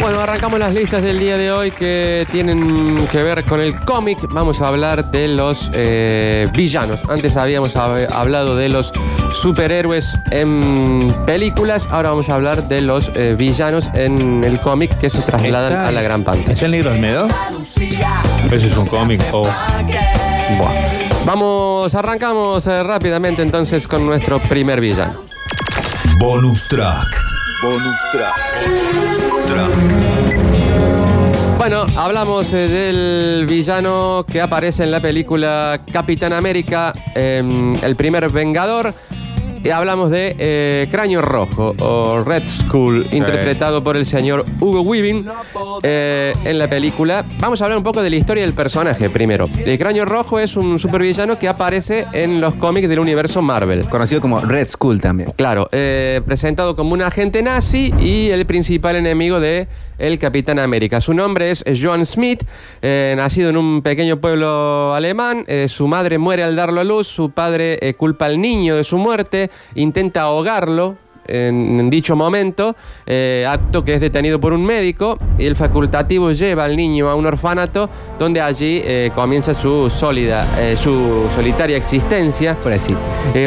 Bueno, arrancamos las listas del día de hoy que tienen que ver con el cómic. Vamos a hablar de los eh, villanos. Antes habíamos hab- hablado de los superhéroes en películas. Ahora vamos a hablar de los eh, villanos en el cómic que se trasladan Está- a la gran pantalla. ¿Está el negro Olmedo? Eso es un cómic. Oh. Buah. Vamos, arrancamos eh, rápidamente entonces con nuestro primer villano. Bonus track. Bonus track. Bueno, hablamos eh, del villano que aparece en la película Capitán América, em, el primer Vengador. Y hablamos de eh, Cráneo Rojo o Red Skull, interpretado por el señor Hugo Weaving eh, en la película. Vamos a hablar un poco de la historia del personaje primero. El Cráneo Rojo es un supervillano que aparece en los cómics del universo Marvel. Conocido como Red Skull también. Claro, eh, presentado como un agente nazi y el principal enemigo de el Capitán América. Su nombre es Joan Smith, eh, nacido en un pequeño pueblo alemán. Eh, su madre muere al darlo a luz, su padre eh, culpa al niño de su muerte, intenta ahogarlo. En, en dicho momento, eh, acto que es detenido por un médico y el facultativo lleva al niño a un orfanato donde allí eh, comienza su sólida, eh, su solitaria existencia. Pobrecito.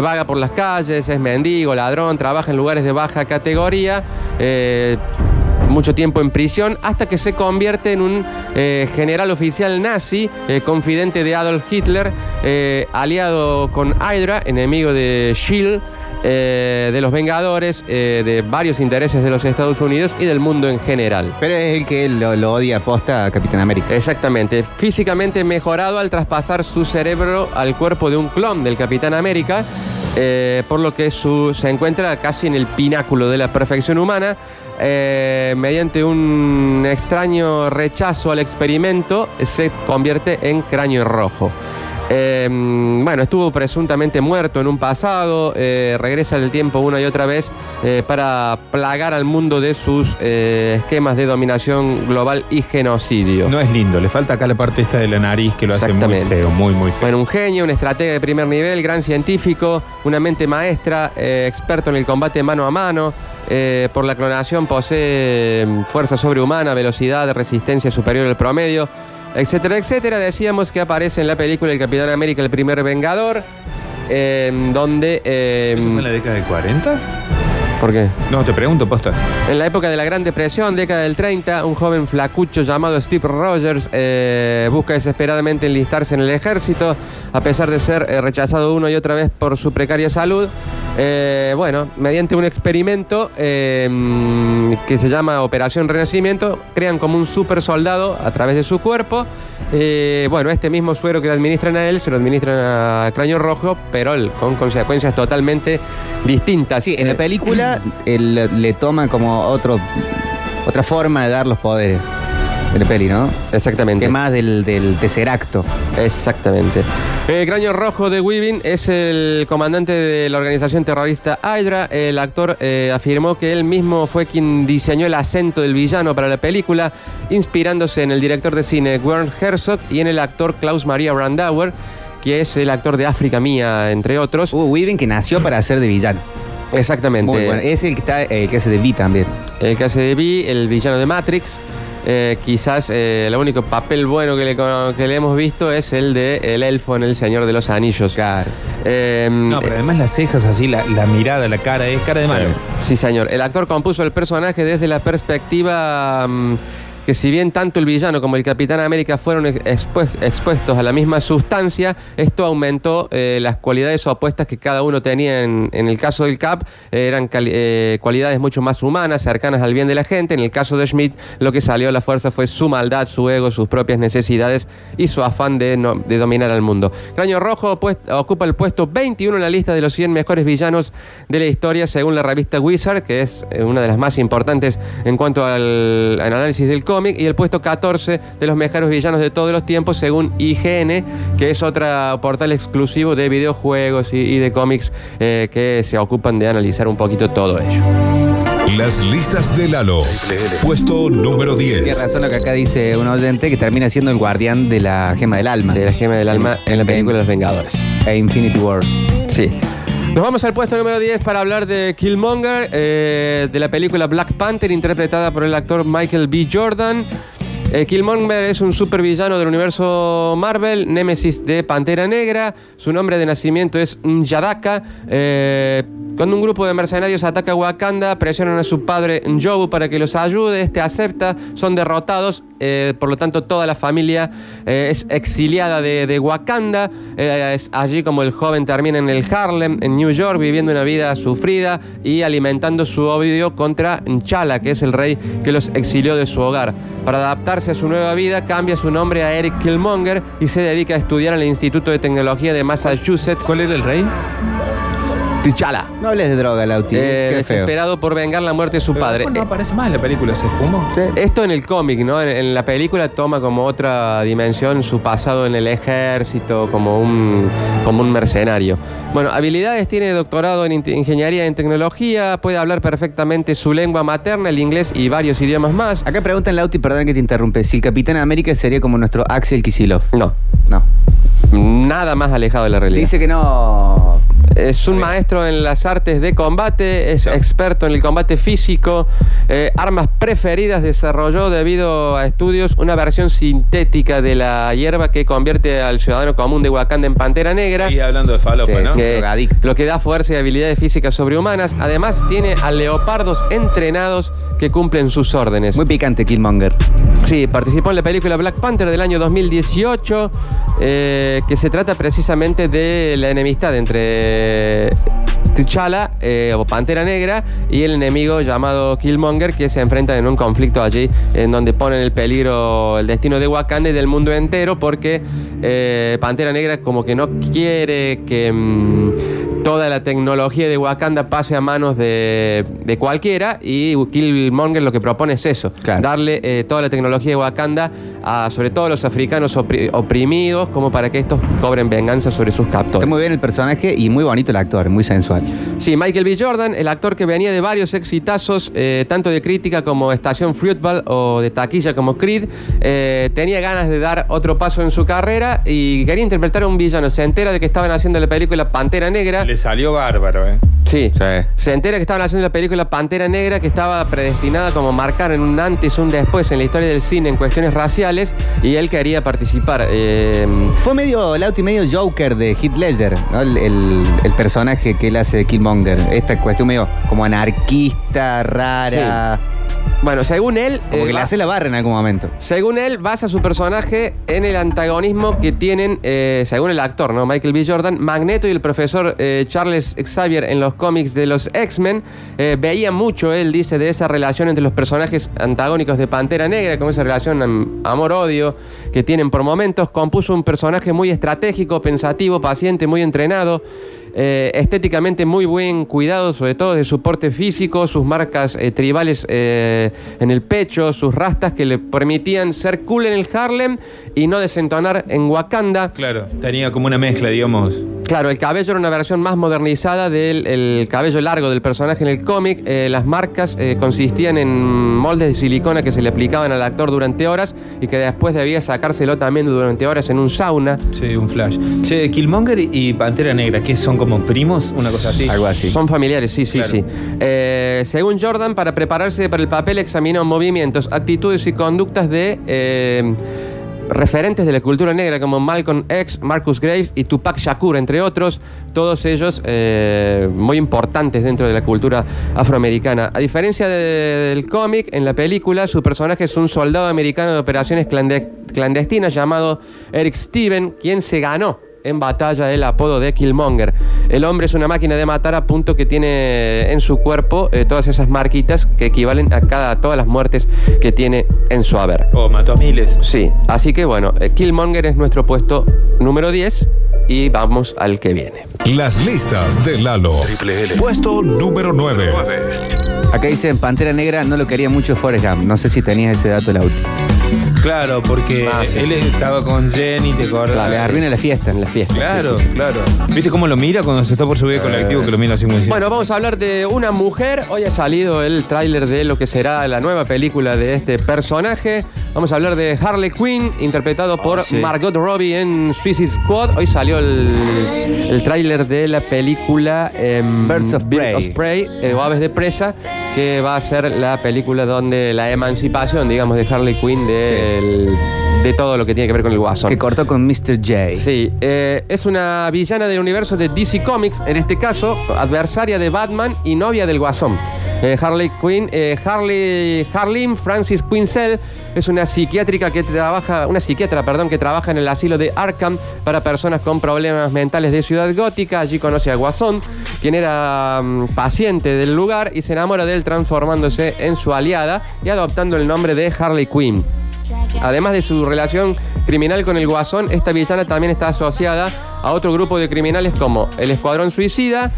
Vaga por las calles, es mendigo, ladrón, trabaja en lugares de baja categoría, mucho tiempo en prisión, hasta que se convierte en un eh, general oficial nazi, eh, confidente de Adolf Hitler, eh, aliado con Hydra, enemigo de Shield. eh, de los Vengadores, eh, de varios intereses de los Estados Unidos y del mundo en general. Pero es el que lo, lo odia aposta a Capitán América. Exactamente, físicamente mejorado al traspasar su cerebro al cuerpo de un clon del Capitán América, eh, por lo que su- se encuentra casi en el pináculo de la perfección humana. Eh, mediante un extraño rechazo al experimento, se convierte en cráneo rojo. Eh, bueno, estuvo presuntamente muerto en un pasado, eh, regresa el tiempo una y otra vez eh, para plagar al mundo de sus eh, esquemas de dominación global y genocidio. No es lindo, le falta acá la parte esta de la nariz que lo hace muy feo, muy, muy feo. Bueno, un genio, un estratega de primer nivel, gran científico, una mente maestra, experto en el combate mano a mano. eh, por la clonación posee fuerza sobrehumana, velocidad, resistencia superior al promedio, etcétera, etcétera. Decíamos que aparece en la película El Capitán América, el primer Vengador, eh, donde... eh, ¿Eso fue en la década del 40? ¿Por qué? No, te pregunto, posta. En la época de la Gran Depresión, década del 30, un joven flacucho llamado Steve Rogers eh, busca desesperadamente enlistarse en el ejército, a pesar de ser eh, rechazado una y otra vez por su precaria salud. Eh, bueno, mediante un experimento mm, que se llama Operación Renacimiento, crean como un super soldado a través de su cuerpo. Eh, bueno, este mismo suero que le administran a él se lo administran a Cráneo Rojo, pero con consecuencias totalmente distintas. Sí, en la película le toma como otro, otra forma de dar los poderes de la peli, ¿no? Exactamente. Que más del, del tesseracto. Exactamente. El Cráneo Rojo de Weaving es el comandante de la organización terrorista Hydra. El actor eh, afirmó que él mismo fue quien diseñó el acento del villano para la película, inspirándose en el director de cine Werner Herzog y en el actor Klaus Maria Brandauer, que es el actor de África Mía, entre otros. Hugo Weaving que nació para ser de villano. Exactamente. Muy bueno. Es el que, está, eh, que hace de V también. El que hace de V, el villano de Matrix. Eh, quizás eh, el único papel bueno que le, que le hemos visto es el de El Elfo en El Señor de los Anillos. Claro. Eh, No, pero además las cejas así, la, la mirada, la cara, es cara de malo. Sí, señor. El actor compuso el personaje desde la perspectiva mm, que si bien tanto el villano como el Capitán América fueron ex- expu- expuestos a la misma sustancia, esto aumentó eh, las cualidades opuestas que cada uno tenía en, el caso del Cap, eh, eran eh, cualidades mucho más humanas, cercanas al bien de la gente. En el caso de Schmidt, lo que salió a la fuerza fue su maldad, su ego, sus propias necesidades y su afán de, dominar al mundo. Cráneo Rojo ocupa el puesto 21 en la lista de los 100 mejores villanos de la historia, según la revista Wizard, que es una de las más importantes en cuanto al, al análisis del cómic, y el puesto 14 de los mejores villanos de todos los tiempos, según IGN, que es otro portal exclusivo de videojuegos y, y de cómics eh, que se ocupan de analizar un poquito todo ello. Las listas de Lalo. Puesto número Tiene 10. razón lo que acá dice un oyente que termina siendo el guardián de la gema del alma. De la gema del alma en la película Los Vengadores. E Infinity War. Sí. Nos vamos al puesto número 10 para hablar de Killmonger, eh, de la película Black Panther, interpretada por el actor Michael B. Jordan. Eh, Killmonger es un supervillano del universo Marvel, némesis de Pantera Negra. Su nombre de nacimiento es Yadaka. Eh, cuando un grupo de mercenarios ataca a Wakanda, presionan a su padre Njobu para que los ayude. Este acepta, son derrotados. eh, por lo tanto, toda la familia eh, es exiliada de, de Wakanda. Es allí como el joven termina en el Harlem, en New York, viviendo una vida sufrida y alimentando su odio contra N'Challa, que es el rey que los exilió de su hogar. Para adaptarse a su nueva vida, cambia su nombre a Eric Killmonger y se dedica a estudiar en el Instituto de Tecnología de Massachusetts. ¿Cuál era el rey? T'Challa. No hables de droga, Lauti. Eh, Qué feo. desesperado por vengar la muerte de su Pero padre. después No aparece más en la película, ¿se fumó? Sí. Esto en el cómic, ¿no? En, en la película toma como otra dimensión su pasado en el ejército, como un, como un mercenario. Bueno, habilidades, tiene doctorado en inte- ingeniería en tecnología, puede hablar perfectamente su lengua materna, el inglés y varios idiomas más. Acá preguntan, Lauti, perdón que te interrumpe, si el Capitán América sería como nuestro Axel Kisilov. No, No. nada más alejado de la realidad. Dice que no. Es un maestro en las artes de combate, es experto en el combate físico, eh, armas preferidas desarrolló debido a estudios una versión sintética de la hierba que convierte al ciudadano común de Wakanda en pantera negra. Y hablando de falopa, Sí, ¿no? sí. que- drogadicto. lo que da fuerza y habilidades físicas sobrehumanas. Además, tiene a leopardos entrenados que cumplen sus órdenes. Muy picante, Killmonger. Sí, participó en la película Black Panther del año 2018, eh, que se trata precisamente de la enemistad entre T'Challa eh, o Pantera Negra y el enemigo llamado Killmonger, que se enfrentan en un conflicto allí en donde ponen en peligro el destino de Wakanda y del mundo entero, porque eh, Pantera Negra como que no quiere que... mm, toda la tecnología de Wakanda pase a manos de, de cualquiera y Killmonger lo que propone es eso, Claro. darle eh, toda la tecnología de Wakanda a sobre todo a los africanos opri- oprimidos como para que estos cobren venganza sobre sus Está captores. muy bien el personaje y muy bonito el actor, muy sensual. Sí, Michael B. Jordan, el actor que venía de varios exitazos, eh, tanto de crítica como Estación Fruitball o de taquilla como Creed, eh, tenía ganas de dar otro paso en su carrera y quería interpretar a un villano. Se entera de que estaban haciendo la película Pantera Negra. Le salió bárbaro, ¿eh? Sí. Sí. Se entera que estaban haciendo la película Pantera Negra, que estaba predestinada como marcar en un antes un después en la historia del cine en cuestiones raciales, y él quería participar. Eh, Fue medio, Lauti, medio Joker de Heath Ledger, ¿no? El, el- el personaje que él hace de Killmonger. Esta cuestión medio como anarquista, rara. Bueno, según él. Como eh, que le hace la barra en algún momento. Según él, basa su personaje en el antagonismo que tienen, eh, según el actor, ¿no? Michael B. Jordan, Magneto y el profesor eh, Charles Xavier en los cómics de los X-Men. veía mucho, él dice, de esa relación entre los personajes antagónicos de Pantera Negra, como esa relación am- amor-odio que tienen por momentos. Compuso un personaje muy estratégico, pensativo, paciente, muy entrenado. Eh, estéticamente muy buen cuidado, sobre todo de su porte físico, sus marcas eh, tribales eh, en el pecho, sus rastas que le permitían ser cool en el Harlem y no desentonar en Wakanda. Claro, tenía como una mezcla, digamos. Claro, el cabello era una versión más modernizada del el cabello largo del personaje en el cómic. Eh, las marcas eh, consistían en moldes de silicona que se le aplicaban al actor durante horas y que después debía sacárselo también durante horas en un sauna. Sí, un flash. Che, Killmonger y Pantera Negra, ¿qué son como primos? Una cosa así. Algo así. Son familiares, sí, sí, Claro. sí. Eh, según Jordan, para prepararse para el papel examinó movimientos, actitudes y conductas de eh, referentes de la cultura negra como Malcolm X, Marcus Graves y Tupac Shakur, entre otros, todos ellos eh, muy importantes dentro de la cultura afroamericana. A diferencia de- del cómic, en la película su personaje es un soldado americano de operaciones clande- clandestinas llamado Eric Steven, quien se ganó en batalla el apodo de Killmonger. El hombre es una máquina de matar a punto que tiene en su cuerpo eh, todas esas marquitas que equivalen a cada todas las muertes que tiene en su haber. Oh, mató a miles. Sí, así que bueno, eh, Killmonger es nuestro puesto número 10 y vamos al que viene. Las listas de Lalo. Puesto número 9. Acá dice en Pantera Negra no lo quería mucho Forrest Gump. No sé si tenías ese dato, Lauti. Claro, porque Ah, sí. él estaba con Jenny, ¿te acordás? Claro, Le arruina la fiesta. en la fiesta. Claro, sí, sí, sí. claro. ¿Viste cómo lo mira cuando se está por subir al colectivo? Que lo mira así muy así. Bueno, vamos a hablar de una mujer. Hoy ha salido el tráiler de lo que será la nueva película de este personaje. Vamos a hablar de Harley Quinn, interpretado por sí. Margot Robbie en Suicide Squad. Hoy salió el, el tráiler de la película em, Birds of Prey. eh, o Aves de Presa, que va a ser la película donde la emancipación, digamos, de Harley Quinn del- de todo lo que tiene que ver con el guasón. Que cortó con Mr. J. Sí, eh, es una villana del universo de DC Comics, en este caso, adversaria de Batman y novia del Guasón. Eh, Harley Quinn, eh, Harley, Harleen Francis Quinzel es una psiquiátrica que trabaja, una psiquiatra, perdón, que trabaja en el asilo de Arkham para personas con problemas mentales de Ciudad Gótica. Allí conoce a Guasón, quien era mm, paciente del lugar y se enamora de él transformándose en su aliada y adoptando el nombre de Harley Quinn. Además de su relación criminal con el Guasón, esta villana también está asociada a otro grupo de criminales como el Escuadrón Suicida,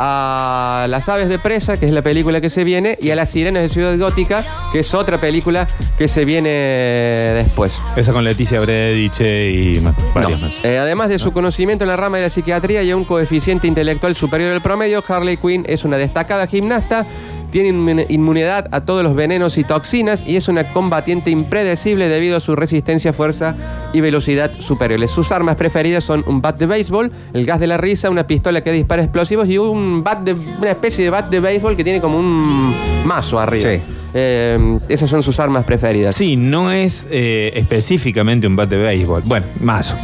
a Las Aves de Presa, que es la película que se viene, y a Las Sirenas de Ciudad Gótica, que es otra película que se viene después. Esa con Leticia Brediche y más, varias más. Eh, además de su conocimiento en la rama de la psiquiatría y un coeficiente intelectual superior al promedio, Harley Quinn es una destacada gimnasta, tiene inmun- inmunidad a todos los venenos y toxinas y es una combatiente impredecible debido a su resistencia, fuerza y velocidad superiores. Sus armas preferidas son un bat de béisbol, el gas de la risa, una pistola que dispara explosivos y un bat de, una especie de bat de béisbol que tiene como un mazo arriba. Sí. Eh, esas son sus armas preferidas. Sí, no es eh, específicamente un bat de béisbol. Bueno, más.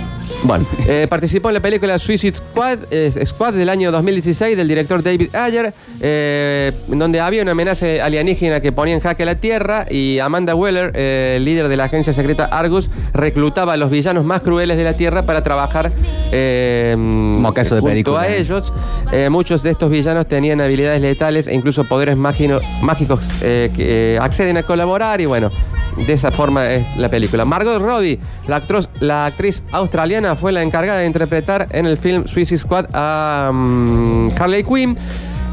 Bueno, eh, participó en la película Suicide Squad, eh, Squad del año 2016 del director David Ayer, eh, donde había una amenaza alienígena que ponía en jaque a la Tierra y Amanda Weller, líder de la agencia secreta Argus, reclutaba a los villanos más crueles de la Tierra para trabajar de junto película, a ellos. Muchos de estos villanos tenían habilidades letales e incluso poderes mágicos que acceden a colaborar y bueno, de esa forma es la película. Margot Robbie, la, actros- la actriz australiana, fue la encargada de interpretar en el film Suicide Squad a mm, Harley Quinn.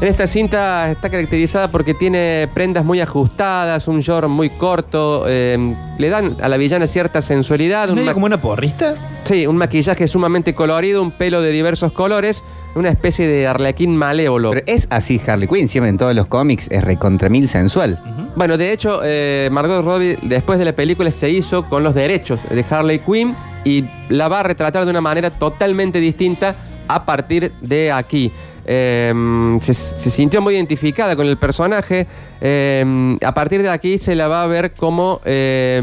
En esta cinta está caracterizada porque tiene prendas muy ajustadas, un short muy corto, eh, le dan a la villana cierta sensualidad, un ¿Medio ma- como una porrista? Sí, un maquillaje sumamente colorido, un pelo de diversos colores, una especie de arlequín malévolo. Pero es así Harley Quinn, siempre en todos los cómics es recontra mil sensual. Bueno, de hecho, eh, Margot Robbie después de la película se hizo con los derechos de Harley Quinn y la va a retratar de una manera totalmente distinta a partir de aquí. Eh, se, se sintió muy identificada con el personaje. eh, a partir de aquí se la va a ver como eh,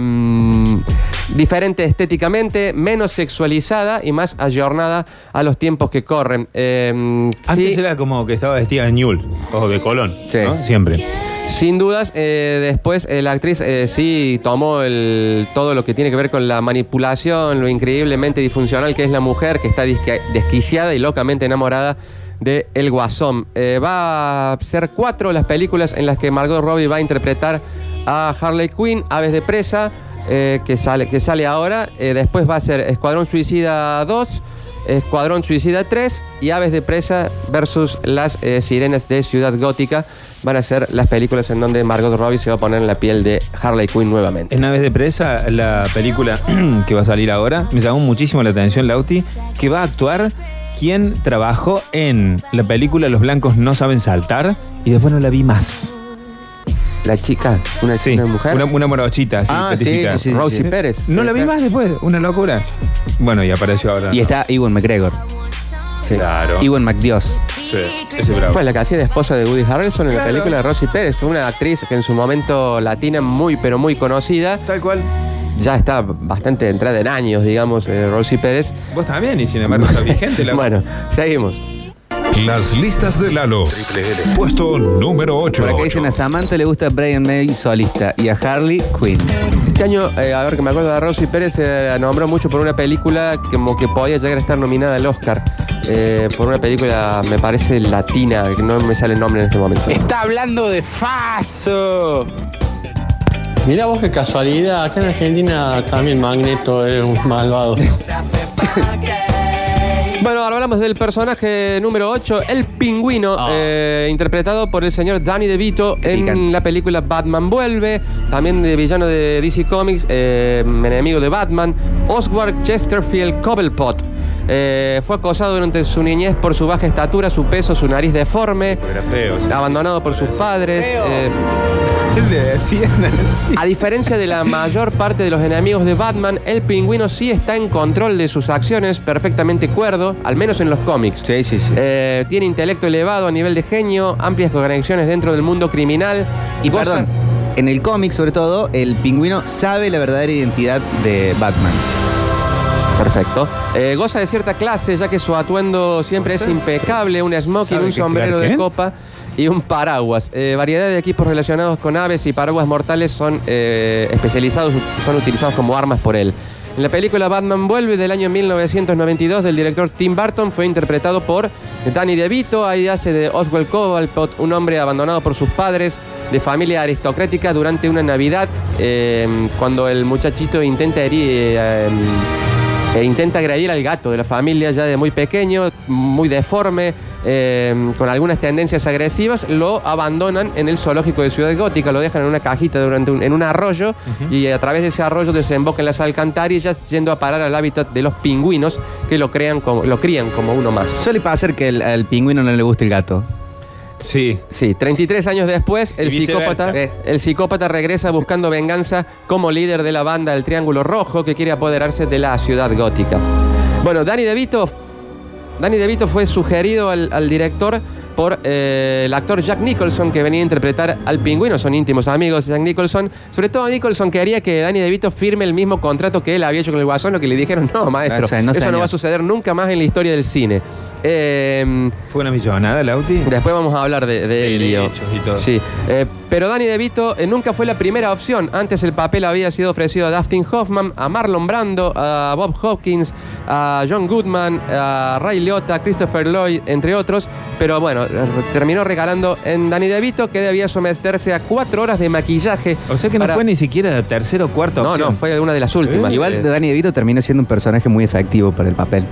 diferente estéticamente, menos sexualizada y más ayornada a los tiempos que corren. Eh, Antes sí- era como que estaba vestida de Ñul o de Colón. Sí. ¿no? Siempre. Sin dudas, eh, después eh, la actriz eh, sí tomó el, todo lo que tiene que ver con la manipulación, lo increíblemente disfuncional que es la mujer, que está desquiciada y locamente enamorada de El Guasón. Va a ser cuatro las películas en las que Margot Robbie va a interpretar a Harley Quinn, Aves de Presa, eh, que, sale, que sale ahora. Eh, después va a ser Escuadrón Suicida 2. Escuadrón Suicida 3 y Aves de Presa versus las eh, Sirenas de Ciudad Gótica van a ser las películas en donde Margot Robbie se va a poner en la piel de Harley Quinn nuevamente. En Naves de Presa, la película que va a salir ahora, me llamó muchísimo la atención, Lauti, que va a actuar quien trabajó en la película Los Blancos No Saben Saltar y después no la vi más. La chica, una, Sí, una mujer, Una, una morochita, así, Ah, sí, sí, sí. Rosie Pérez. No la vi más después, una locura. Bueno, y apareció ahora. Y está Ewan McGregor, Sí. Claro. Ewan McDios. Sí, ese bravo. Fue la que hacía de esposa de Woody Harrelson en la película de Rosie Pérez, Fue una actriz que en su momento latina muy pero muy conocida, Tal cual. ya está bastante entrada en años, digamos, eh, Rosie Pérez. Vos también, y sin embargo está vigente. La... Bueno, seguimos. Las listas de Lalo. Puesto número 8. Por acá dicen a Samantha le gusta Brian May solista y a Harley Quinn. Este año, eh, a ver que me acuerdo de Rosy Pérez, se la nombró mucho por una película que como que podía llegar a estar nominada al Oscar. eh, por una película, me parece, latina, que no me sale el nombre en este momento. Está hablando de Faso. Mira vos qué casualidad, acá en Argentina también Magneto es un malvado. Bueno, ahora hablamos del personaje número 8, el pingüino, eh, interpretado por el señor Danny DeVito en la película Batman Vuelve, también de villano de DC Comics, eh, enemigo de Batman, Oswald Chesterfield Cobblepot. Eh, fue acosado durante su niñez por su baja estatura, su peso, su nariz deforme, Era feo. sí. abandonado por sus padres. eh, a diferencia de la mayor parte de los enemigos de Batman, el pingüino sí está en control de sus acciones, perfectamente cuerdo, al menos en los cómics. Sí, sí, sí. Eh, tiene intelecto elevado a nivel de genio, amplias conexiones dentro del mundo criminal. y perdón, en el cómic, sobre todo, el pingüino sabe la verdadera identidad de Batman. Perfecto. Eh, goza de cierta clase, ya que su atuendo siempre es impecable, un smoking, ¿Sabe un es sombrero Clark de Kent? copa y un paraguas. Eh, variedad de equipos relacionados con aves y paraguas mortales son eh, especializados, son utilizados como armas por él. En la película Batman Vuelve del año 1992 del director Tim Burton fue interpretado por Danny DeVito, ahí hace de Oswald Cobblepot, un hombre abandonado por sus padres de familia aristocrática durante una Navidad, eh, cuando el muchachito intenta herir... eh, e intenta agredir al gato de la familia ya de muy pequeño, muy deforme, eh, con algunas tendencias agresivas, lo abandonan en el zoológico de Ciudad Gótica, lo dejan en una cajita durante un, en un arroyo y a través de ese arroyo desemboca en las alcantarillas yendo a parar al hábitat de los pingüinos que lo, crean como, lo crían como uno más. Suele pasar que el- al pingüino no le gusta el gato. Sí. Sí, 33 años después, el psicópata, el psicópata regresa buscando venganza como líder de la banda del Triángulo Rojo que quiere apoderarse de la ciudad gótica. Bueno, Danny DeVito, Danny DeVito fue sugerido al, al director por eh, el actor Jack Nicholson que venía a interpretar al pingüino, son íntimos amigos de Jack Nicholson. Sobre todo Nicholson quería que Danny DeVito firme el mismo contrato que él había hecho con el Guasón, lo que le dijeron, no, maestro, no, eso no señor". va a suceder nunca más en la historia del cine. Eh, Fue una millonada, Lauti. Después vamos a hablar de, de él, Lío. Derechos y todo. Sí, eh, pero Danny DeVito eh, nunca fue la primera opción. Antes el papel había sido ofrecido a Dustin Hoffman, a Marlon Brando, a Bob Hopkins, a John Goodman, a Ray Liotta, a Christopher Lloyd, entre otros. Pero bueno, eh, terminó regalando en Danny DeVito que debía someterse a cuatro horas de maquillaje. O sea que no para- fue ni siquiera tercera o cuarta No, opción. no, fue una de las últimas. Igual Eh, Danny DeVito terminó siendo un personaje muy efectivo para el papel.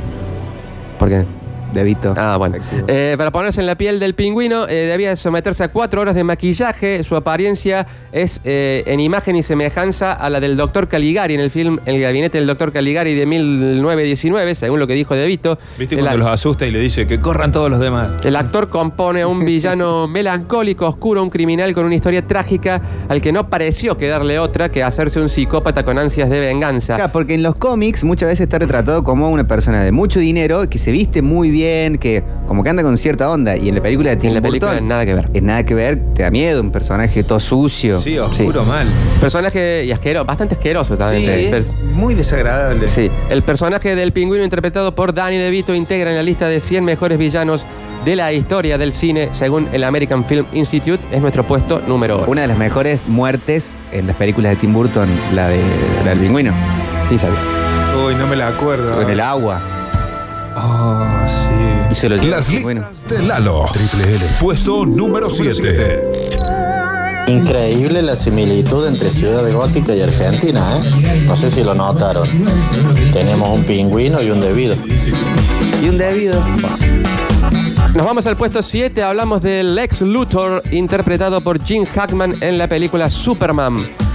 ¿Por qué? DeVito. Ah, bueno. Eh, para ponerse en la piel del pingüino, eh, debía someterse a cuatro horas de maquillaje. Su apariencia es eh, en imagen y semejanza a la del doctor Caligari en el film El gabinete del doctor Caligari de 1919, según lo que dijo De Vito. ¿Viste El, cuando los asusta y le dice que corran todos los demás? el actor compone a un villano melancólico, oscuro, un criminal con una historia trágica al que no pareció quedarle otra que hacerse un psicópata con ansias de venganza. Claro, porque en los cómics muchas veces está retratado como una persona de mucho dinero, que se viste muy bien, que como que anda con cierta onda. Y en la película de Tim En la película Burton, nada que ver. Es nada que ver, te da miedo, un personaje todo sucio. Sí, oscuro Sí. mal. Personaje y asqueroso, bastante asqueroso también. Sí, es muy desagradable. Sí, el personaje del pingüino interpretado por Danny DeVito integra en la lista de 100 mejores villanos de la historia del cine, según el American Film Institute, es nuestro puesto número 8. Una de las mejores muertes en las películas de Tim Burton, la, de, la del pingüino. Sí, sabía. Uy, no me la acuerdo. En el agua. Oh. Se Las listas de Lalo. Triple L. Puesto número 7. Increíble la similitud entre Ciudad Gótica y Argentina, ¿eh? No sé si lo notaron. Tenemos un pingüino y un debido. Y un debido. Nos vamos al puesto 7, hablamos de Lex Luthor, interpretado por Gene Hackman en la película Superman.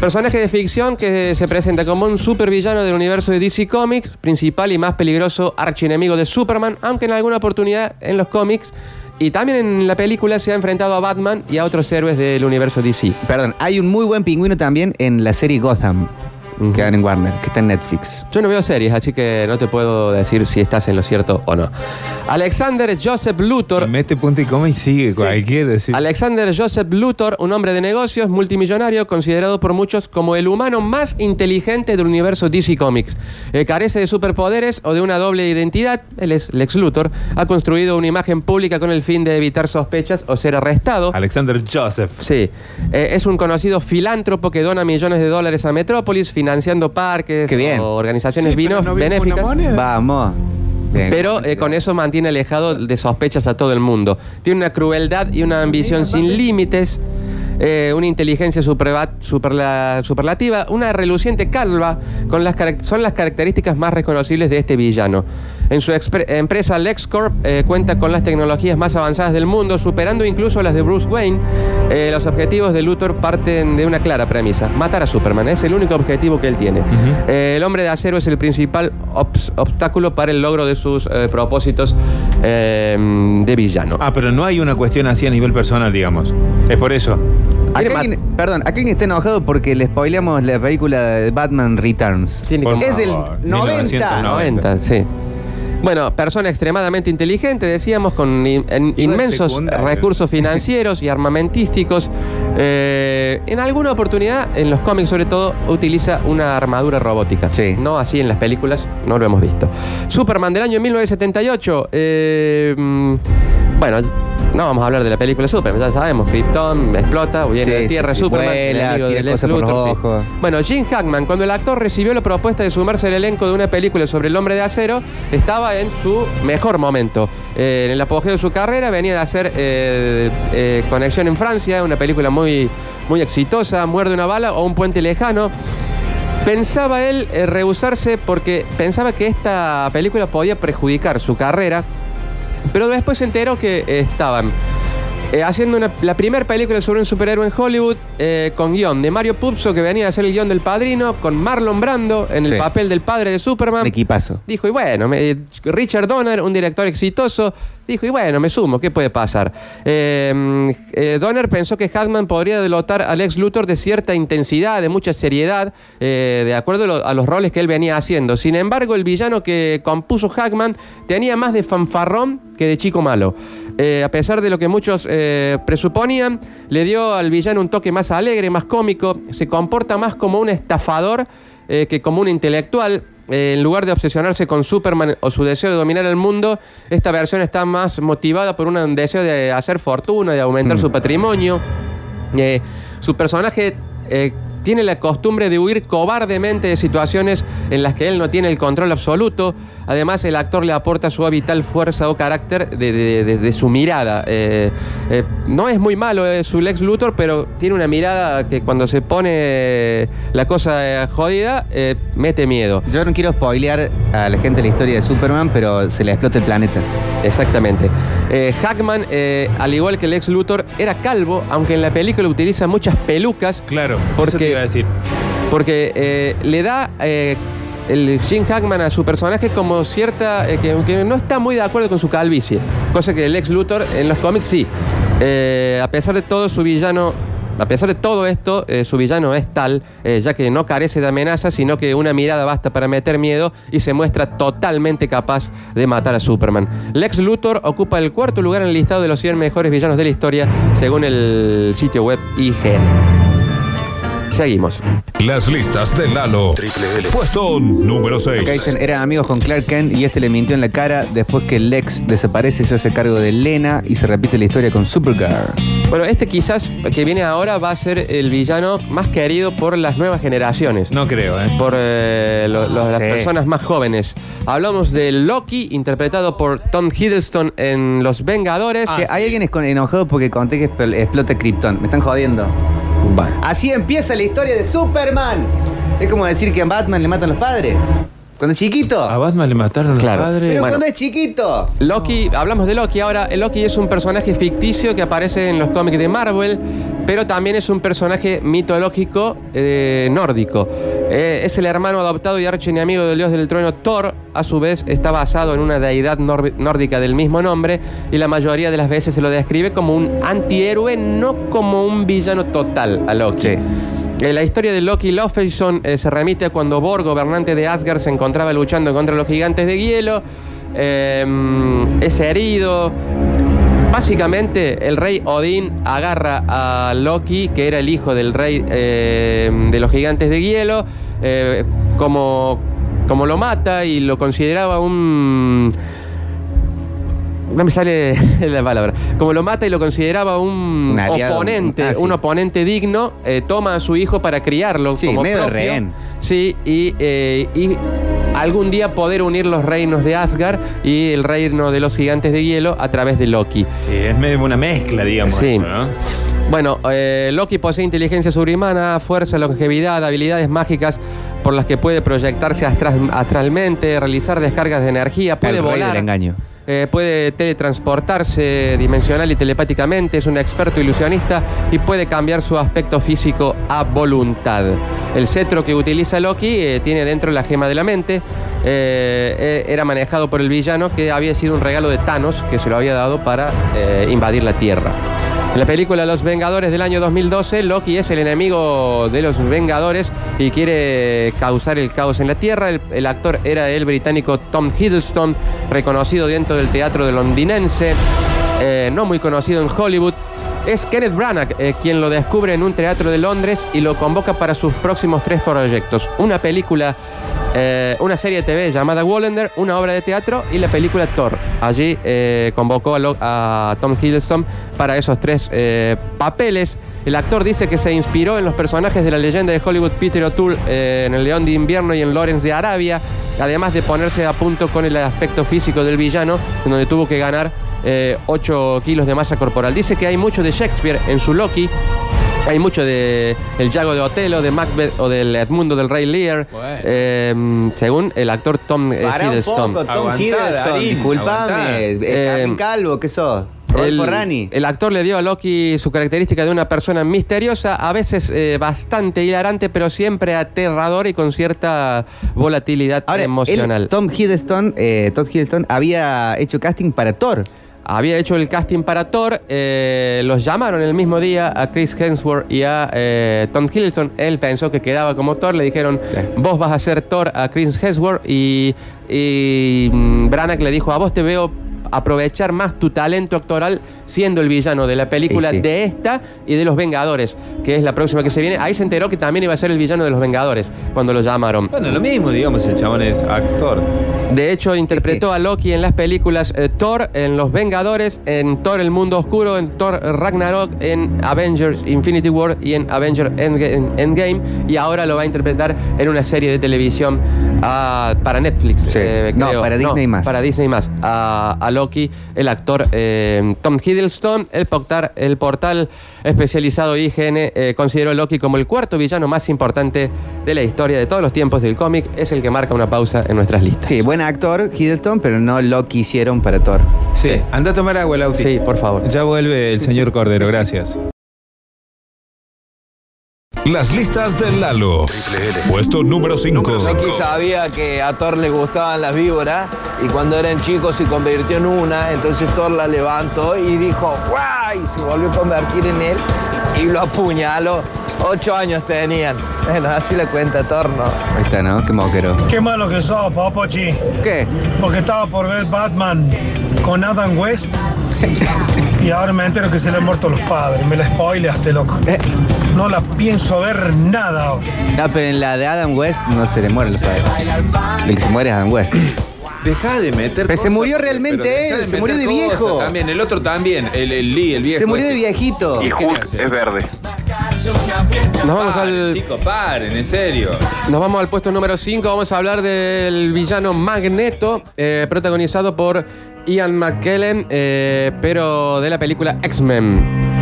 Personaje de ficción que se presenta como un supervillano del universo de DC Comics, principal y más peligroso archienemigo de Superman, aunque en alguna oportunidad en los cómics y también en la película se ha enfrentado a Batman y a otros héroes del universo DC. Perdón, hay un muy buen pingüino también en la serie Gotham, Que dan en Warner, que está en Netflix. Yo no veo series, así que no te puedo decir si estás en lo cierto o no. Alexander Joseph Luthor Mete punto y coma y sigue cualquiera. sí. Alexander Joseph Luthor, un hombre de negocios multimillonario, considerado por muchos como el humano más inteligente del universo DC Comics. Eh, carece de superpoderes o de una doble identidad. Él es Lex Luthor. Ha construido una imagen pública con el fin de evitar sospechas o ser arrestado. Alexander Joseph. Sí, Eh, es un conocido filántropo que dona millones de dólares a Metrópolis financiando parques Qué bien. o organizaciones Sí, pero vino- no vimos benéficas. una moneda. Vamos. Bien. Pero eh, con eso mantiene alejado de sospechas a todo el mundo. Tiene una crueldad y una ambición sin límites, eh, una inteligencia superva- superla- superlativa, una reluciente calva, con las carac- son las características más reconocibles de este villano. En su empresa LexCorp eh, cuenta con las tecnologías más avanzadas del mundo, superando incluso las de Bruce Wayne. Eh, los objetivos de Luthor parten de una clara premisa, matar a Superman. Es el único objetivo que él tiene. Eh, el hombre de acero es el principal obs- obstáculo para el logro de sus eh, propósitos eh, de villano. Ah, pero no hay una cuestión así a nivel personal, digamos. Es por eso. Quiere alguien- perdón, acá alguien está enojado porque le spoileamos la película de Batman Returns. Que- Es del favor, 90. 1990. 90, sí. Bueno, persona extremadamente inteligente, decíamos, con in- en- inmensos secundario. recursos financieros y armamentísticos. Eh, en alguna oportunidad, en los cómics sobre todo, utiliza una armadura robótica. Sí. No así en las películas, no lo hemos visto. Superman del año 1978. eh, mm, bueno, no vamos a hablar de la película Superman, ya sabemos. Krypton explota, viene Sí, de sí, tierra sí, Superman. vuela, enemigo de Lex Luthor, sí. Bueno, Jim Hackman, cuando el actor recibió la propuesta de sumarse al elenco de una película sobre el hombre de acero, estaba en su mejor momento. Eh, en el apogeo de su carrera venía de hacer eh, eh, Conexión en Francia, una película muy, muy exitosa, Muerde una bala o Un puente lejano. Pensaba él eh, rehusarse porque pensaba que esta película podía perjudicar su carrera, pero después se enteró que eh, estaban eh, haciendo una- la primera película sobre un superhéroe en Hollywood eh, con guion de Mario Puzo, que venía a hacer el guion del padrino, con Marlon Brando en el Sí. papel del padre de Superman. Un equipazo. Dijo, y bueno, me- Richard Donner, un director exitoso, dijo, y bueno, me sumo, ¿qué puede pasar? Eh, eh, Donner pensó que Hackman podría denotar a Lex Luthor de cierta intensidad, de mucha seriedad, eh, de acuerdo a, lo- a los roles que él venía haciendo. Sin embargo, el villano que compuso Hackman tenía más de fanfarrón que de chico malo. Eh, a pesar de lo que muchos presuponían, le dio al villano un toque más alegre, más cómico, se comporta más como un estafador que como un intelectual. Eh, en lugar de obsesionarse con Superman o su deseo de dominar el mundo, esta versión está más motivada por un deseo de hacer fortuna, de aumentar su patrimonio. Eh, su personaje eh, tiene la costumbre de huir cobardemente de situaciones en las que él no tiene el control absoluto. Además, el actor le aporta su vital fuerza o carácter de, de- de- de su mirada. Eh, eh, no es muy malo eh, su Lex Luthor, pero tiene una mirada que cuando se pone la cosa eh, jodida, eh, mete miedo. Yo no quiero spoilear a la gente la historia de Superman, pero se le explota el planeta. Exactamente. Eh, Hackman, eh, al igual que Lex Luthor, era calvo, aunque en la película utiliza muchas pelucas. Claro, Porque- eso te iba a decir. Porque eh, le da eh, el Jim Hackman a su personaje como cierta. eh, que, no está muy de acuerdo con su calvicie. Cosa que el ex Luthor en los cómics sí. Eh, a pesar de todo, su villano. A pesar de todo esto, eh, su villano es tal, ya que no carece de amenaza, sino que una mirada basta para meter miedo y se muestra totalmente capaz de matar a Superman. Lex Luthor ocupa el cuarto lugar en el listado de los 100 mejores villanos de la historia, según el sitio web IGN. Seguimos. Las listas de Lalo. Puesto número 6. Acá dicen, eran amigos con Clark Kent y este le mintió en la cara. Después que Lex desaparece, se hace cargo de Lena y se repite la historia con Supergirl. Bueno, este quizás que viene ahora va a ser el villano más querido por las nuevas generaciones. No creo, ¿eh? Por eh, lo- lo- las Sí. personas más jóvenes. Hablamos de Loki, interpretado por Tom Hiddleston en Los Vengadores. Che, hay alguien enojado porque conté que expl- explota Krypton. Me están jodiendo. Bueno. Así empieza la historia de Superman. Es como decir que a Batman le matan los padres. Cuando es chiquito. A Batman le mataron Claro. al padre. Pero bueno. cuando es chiquito. Loki, hablamos de Loki ahora. Loki es un personaje ficticio que aparece en los cómics de Marvel, pero también es un personaje mitológico eh, nórdico. Eh, es el hermano adoptado y archienemigo del dios del trueno Thor. A su vez, está basado en una deidad nórdica del mismo nombre y la mayoría de las veces se lo describe como un antihéroe, no como un villano total a Loki. Sí. Eh, La historia de Loki Lofason eh, se remite a cuando Borg, gobernante de Asgard, se encontraba luchando contra los gigantes de hielo. Eh, es herido. Básicamente, el rey Odín agarra a Loki, que era el hijo del rey eh, de los gigantes de hielo, eh, como, como lo mata y lo consideraba un. No me sale la palabra. Como lo mata y lo consideraba un, aliado. oponente, Ah, sí. un oponente digno, eh, toma a su hijo para criarlo Sí, como medio propio. rehén. Sí, y, y algún día poder unir los reinos de Asgard y el reino de los gigantes de hielo a través de Loki. Sí, es medio una mezcla, digamos. Sí. eso, ¿no? Bueno, eh, Loki posee inteligencia sobrehumana, fuerza, longevidad, habilidades mágicas por las que puede proyectarse astral- astralmente, realizar descargas de energía, puede El rey volar. del engaño. Eh, puede teletransportarse dimensional y telepáticamente, es un experto ilusionista y puede cambiar su aspecto físico a voluntad. El cetro que utiliza Loki eh, tiene dentro la gema de la mente, eh, era manejado por el villano que había sido un regalo de Thanos que se lo había dado para invadir la Tierra. En la película Los Vengadores del año 2012, Loki es el enemigo de los Vengadores y quiere causar el caos en la Tierra. El, actor era el británico Tom Hiddleston, reconocido dentro del teatro londinense, eh, no muy conocido en Hollywood. Es Kenneth Branagh eh, quien lo descubre en un teatro de Londres y lo convoca para sus próximos tres proyectos. Una película, eh, una serie de TV llamada Wallander, una obra de teatro y la película Thor. Allí eh, convocó a, a Tom Hiddleston para esos tres papeles. El actor dice que se inspiró en los personajes de la leyenda de Hollywood Peter O'Toole en El León de Invierno y en Lawrence de Arabia, además de ponerse a punto con el aspecto físico del villano, en donde tuvo que ganar eh, 8 kilos de masa corporal. Dice que hay mucho de Shakespeare en su Loki. Hay mucho de El Yago de Otelo, de Macbeth o del Edmundo del Rey Lear, Bueno. eh, según el actor Tom eh, Para un Hiddleston. poco, Tom Aguantá, Hiddleston. Darín, Disculpame. Eh, Carmen Calvo, ¿qué sos? El, el actor le dio a Loki su característica de una persona misteriosa, a veces eh, bastante hilarante, pero siempre aterrador y con cierta volatilidad Ahora, emocional. él, Tom Hiddleston, eh, Todd Hiddleston, había hecho casting para Thor. Había hecho el casting para Thor, eh, los llamaron el mismo día a Chris Hemsworth y a eh, Tom Hiddleston. Él pensó que quedaba como Thor, le dijeron, Sí. vos vas a ser Thor a Chris Hemsworth y, y mm, Branagh le dijo, a vos te veo aprovechar más tu talento actoral siendo el villano de la película sí. de esta y de Los Vengadores, que es la próxima que se viene. Ahí se enteró que también iba a ser el villano de Los Vengadores cuando lo llamaron. Bueno, lo mismo, digamos, el chabón es actor. De hecho, interpretó a Loki en las películas eh, Thor, en Los Vengadores, en Thor El Mundo Oscuro, en Thor Ragnarok, en Avengers Infinity War y en Avengers Endga- en- Endgame. Y ahora lo va a interpretar en una serie de televisión ah, para Netflix. eh. No, para Disney más. Para Disney más. A, a Loki, el actor eh, Tom Hiddleston, el portal, el portal especializado IGN eh, consideró a Loki como el cuarto villano más importante de la historia de todos los tiempos del cómic. Es el que marca una pausa en nuestras listas. Sí, buen actor, Hiddleston, pero no lo quisieron para Thor. Sí. Sí. Anda a tomar agua, Lauti. Sí, por favor. Ya vuelve el señor Cordero, gracias. Las listas de Lalo. Puesto número 5. Loki sabía que a Thor le gustaban las víboras y cuando eran chicos se convirtió en una, entonces Thor la levantó y dijo ¡guay! Y se volvió a convertir en él y lo apuñaló. Ocho años tenían. Bueno, así le cuenta Thor, ¿no? Ahí está, ¿no? Qué moquero. Qué malo que sos, Popochi. ¿Qué? Porque estaba por ver Batman con Adam West y ahora me entero que se le han muerto los padres. Me la spoileaste, loco. Eh. No la pienso ver nada. No, pero en la de Adam West no se le muere el padre. El que se muere es Adam West. Deja de meter Pero se murió realmente él, de se murió de cosas viejo. También, el otro también, el, el Lee, el viejo. Se murió de viejito. ¿Y Hulk es verde. Nos vamos Paren, al, Chicos, paren, en serio. nos vamos al puesto número 5. Vamos a hablar del villano Magneto, eh, protagonizado por Ian McKellen, eh, pero de la película X-Men.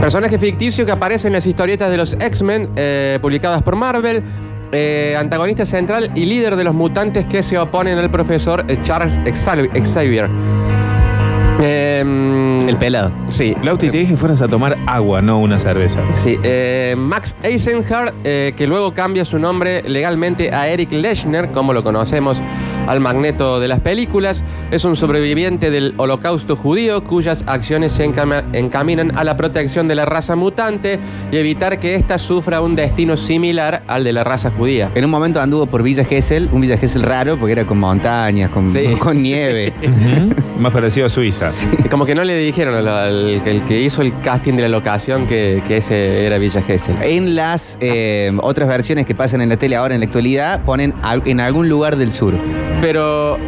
Personaje ficticio que aparece en las historietas de los X-Men, eh, publicadas por Marvel. eh, antagonista central y líder de los mutantes que se oponen al profesor eh, Charles Xavi- Xavier. Em, El pelado. Sí, Lauti, te dije que fueras a tomar agua, no una cerveza. Sí, eh, Max Eisenhardt, eh, que luego cambia su nombre legalmente a Eric Lechner, como lo conocemos al magneto de las películas, es un sobreviviente del holocausto judío cuyas acciones se encaminan a la protección de la raza mutante y evitar que ésta sufra un destino similar al de la raza judía. En un momento anduvo por Villa Gesell, un Villa Gesell raro porque era con montañas, con, Sí. con nieve. Más parecido a Suiza. Como que no le dijeron al, que hizo el casting de la locación que, que ese era Villa Gesell. En las eh, otras versiones que pasan en la tele ahora en la actualidad, ponen en algún lugar del sur. Pero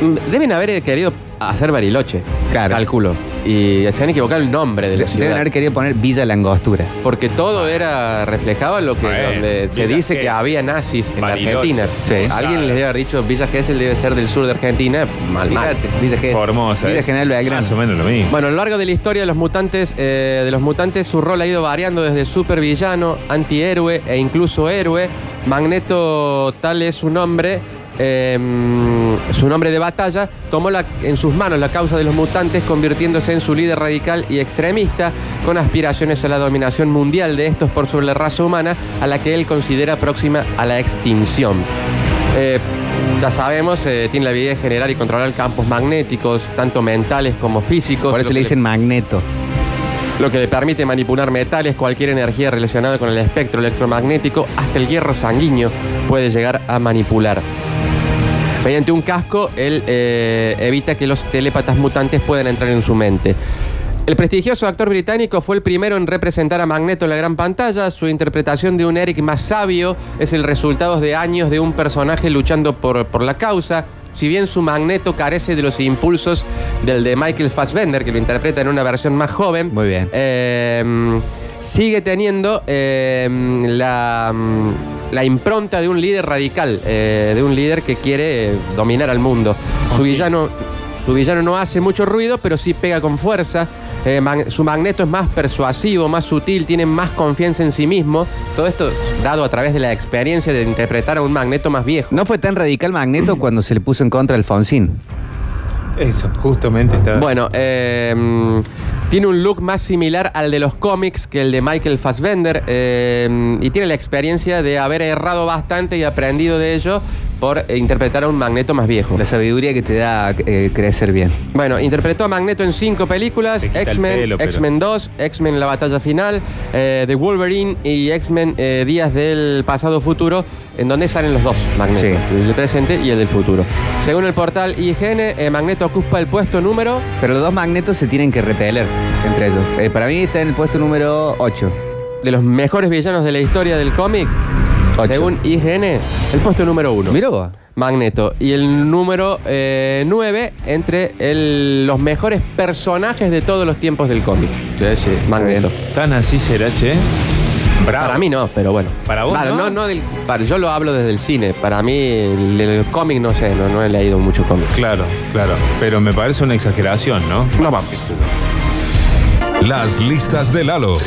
mm, deben haber querido hacer Bariloche, Claro. calculo. Y se han equivocado el nombre de la Deben ciudad. haber querido poner Villa Langostura. Porque todo era reflejaba lo que Bueno, donde se Villa dice que Gesell, había nazis en Bariloche. Argentina. Sí. Alguien les debe haber dicho Villa Gesell debe ser del sur de Argentina. Mal, mal. Fíjate, Villa Gesell. Formosa. Villa es General Belgrano. Más o menos lo mismo. Bueno, a lo largo de la historia de los mutantes, eh, de los mutantes, su rol ha ido variando desde supervillano, antihéroe e incluso héroe. Magneto, tal es su nombre, eh, su nombre de batalla, tomó la- en sus manos la causa de los mutantes, convirtiéndose en su líder radical y extremista, con aspiraciones a la dominación mundial de estos por sobre la raza humana, a la que él considera próxima a la extinción. Eh, ya sabemos, eh, tiene la habilidad de generar y controlar campos magnéticos, tanto mentales como físicos. Por eso le dicen Magneto. lo que le permite manipular metales, cualquier energía relacionada con el espectro electromagnético, hasta el hierro sanguíneo puede llegar a manipular. Mediante un casco, él eh, evita que los telépatas mutantes puedan entrar en su mente. El prestigioso actor británico fue el primero en representar a Magneto en la gran pantalla. Su interpretación de un Eric más sabio es el resultado de años de un personaje luchando por, por la causa. Si bien su Magneto carece de los impulsos del de Michael Fassbender, que lo interpreta en una versión más joven, Muy bien. eh, sigue teniendo eh, la, mm, la impronta de un líder radical, eh, de un líder que quiere eh, dominar al mundo. Su villano, su villano no hace mucho ruido, pero sí pega con fuerza. Eh, su magneto es más persuasivo, más sutil, tiene más confianza en sí mismo. Todo esto dado a través de la experiencia de interpretar a un magneto más viejo. No fue tan radical Magneto cuando se le puso en contra a Alfonsín. Eso, justamente está. Bueno, mm, tiene un look más similar al de los cómics que el de Michael Fassbender eh, y tiene la experiencia de haber errado bastante y aprendido de ello por interpretar a un Magneto más viejo. La sabiduría que te da eh, crecer bien. Bueno, interpretó a Magneto en cinco películas: X-Men, X-Men 2, X-Men La Batalla Final, eh, The Wolverine y X-Men eh, Días del Pasado Futuro, en donde salen los dos Magnetos, Sí. el del presente y el del futuro. Según el portal IGN, eh, Magneto ocupa el puesto número Pero los dos magnetos se tienen que repeler entre ellos. Eh, para mí está en el puesto número 8. de los mejores villanos de la historia del cómic, Ocho. según IGN, el puesto número uno. Vos. Magneto. Y el número 9 entre el- los mejores personajes de todos los tiempos del cómic. Sí, sí. Magneto. Tan así será, che. Bravo. Para mí no, pero bueno. Para vos, Claro, ¿no? no, del- para- yo lo hablo desde el cine. Para mí, el, el cómic, no sé, no, no he leído mucho cómic. Claro, claro. Pero me parece una exageración, ¿no? No vamos. Las listas de Lalo.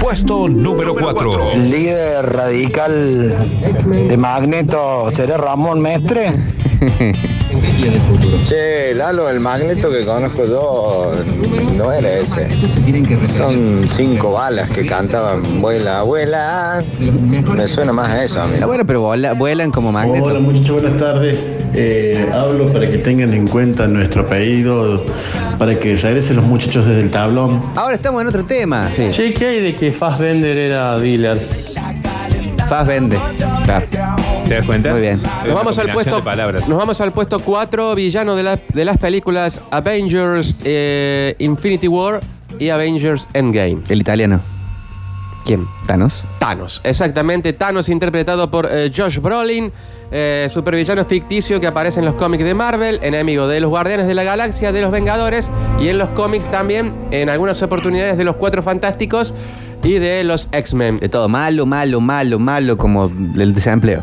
Puesto número 4. Líder radical de Magneto, ¿será Ramón Mestre? Che, Lalo, el magneto que conozco yo no era ese. Son cinco balas que cantaban vuela, abuela. Me suena más a eso a mí. Ah, bueno, pero vola- vuelan como magnetos. Hola muchachos, buenas tardes. Eh, hablo para que tengan en cuenta nuestro apellido, para que regresen los muchachos desde el tablón. Ahora estamos en otro tema. Sí. Che, ¿qué hay de que Fassbender era dealer? Faz vende. Claro. ¿Te das cuenta? Muy bien. Nos vamos, al puesto, nos vamos al puesto 4, villano de, la- de las películas Avengers eh, Infinity War y Avengers Endgame. El italiano. ¿Quién? Thanos. Thanos, exactamente. Thanos interpretado por eh, Josh Brolin, eh, supervillano ficticio que aparece en los cómics de Marvel, enemigo de los Guardianes de la Galaxia, de los Vengadores y en los cómics también, en algunas oportunidades de los Cuatro Fantásticos y de los X-Men. De todo. Malo, malo, malo, malo, como el desempleo.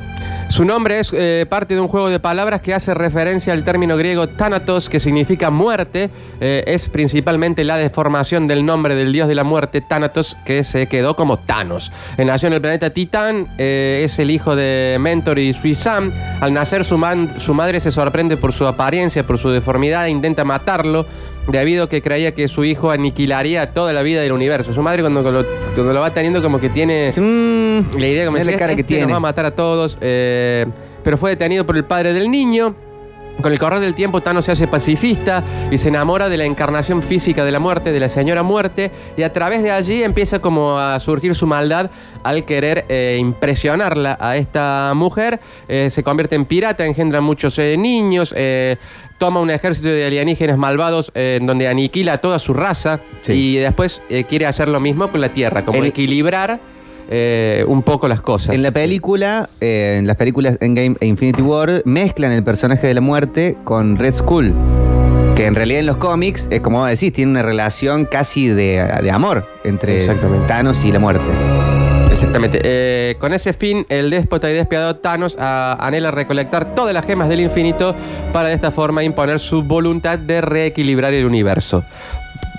Su nombre es eh, parte de un juego de palabras que hace referencia al término griego Thanatos, que significa muerte. Eh, es principalmente la deformación del nombre del dios de la muerte, Thanatos, que se quedó como Thanos. Eh, nació en el planeta Titán, es el hijo de Mentor y Suizam. Al nacer, su madre se sorprende por su apariencia, por su deformidad, e intenta matarlo. Debido a que creía que su hijo aniquilaría toda la vida del universo. Su madre, cuando lo, cuando lo va teniendo, como que tiene. "Mm, La idea como la decía, cara que "Este tiene". nos va a matar a todos, eh, pero fue detenido por el padre del niño. Con el correr del tiempo, Thanos se hace pacifista y se enamora de la encarnación física de la muerte, de la señora muerte, y a través de allí empieza como a surgir su maldad al querer eh, impresionarla a esta mujer. Eh, se convierte en pirata, engendra muchos eh, niños, toma un ejército de alienígenas malvados eh, en donde aniquila a toda su raza Sí. y después eh, quiere hacer lo mismo con la Tierra, como El- equilibrar eh, un poco las cosas. En la película, eh, en las películas Endgame e Infinity War, mezclan el personaje de la muerte con Red Skull. Que en realidad en los cómics, es como decís, tiene una relación casi de, de amor entre. Thanos y la muerte. Exactamente. Eh, con ese fin, el déspota y despiadado Thanos ah, anhela recolectar todas las gemas del infinito para de esta forma imponer su voluntad de reequilibrar el universo.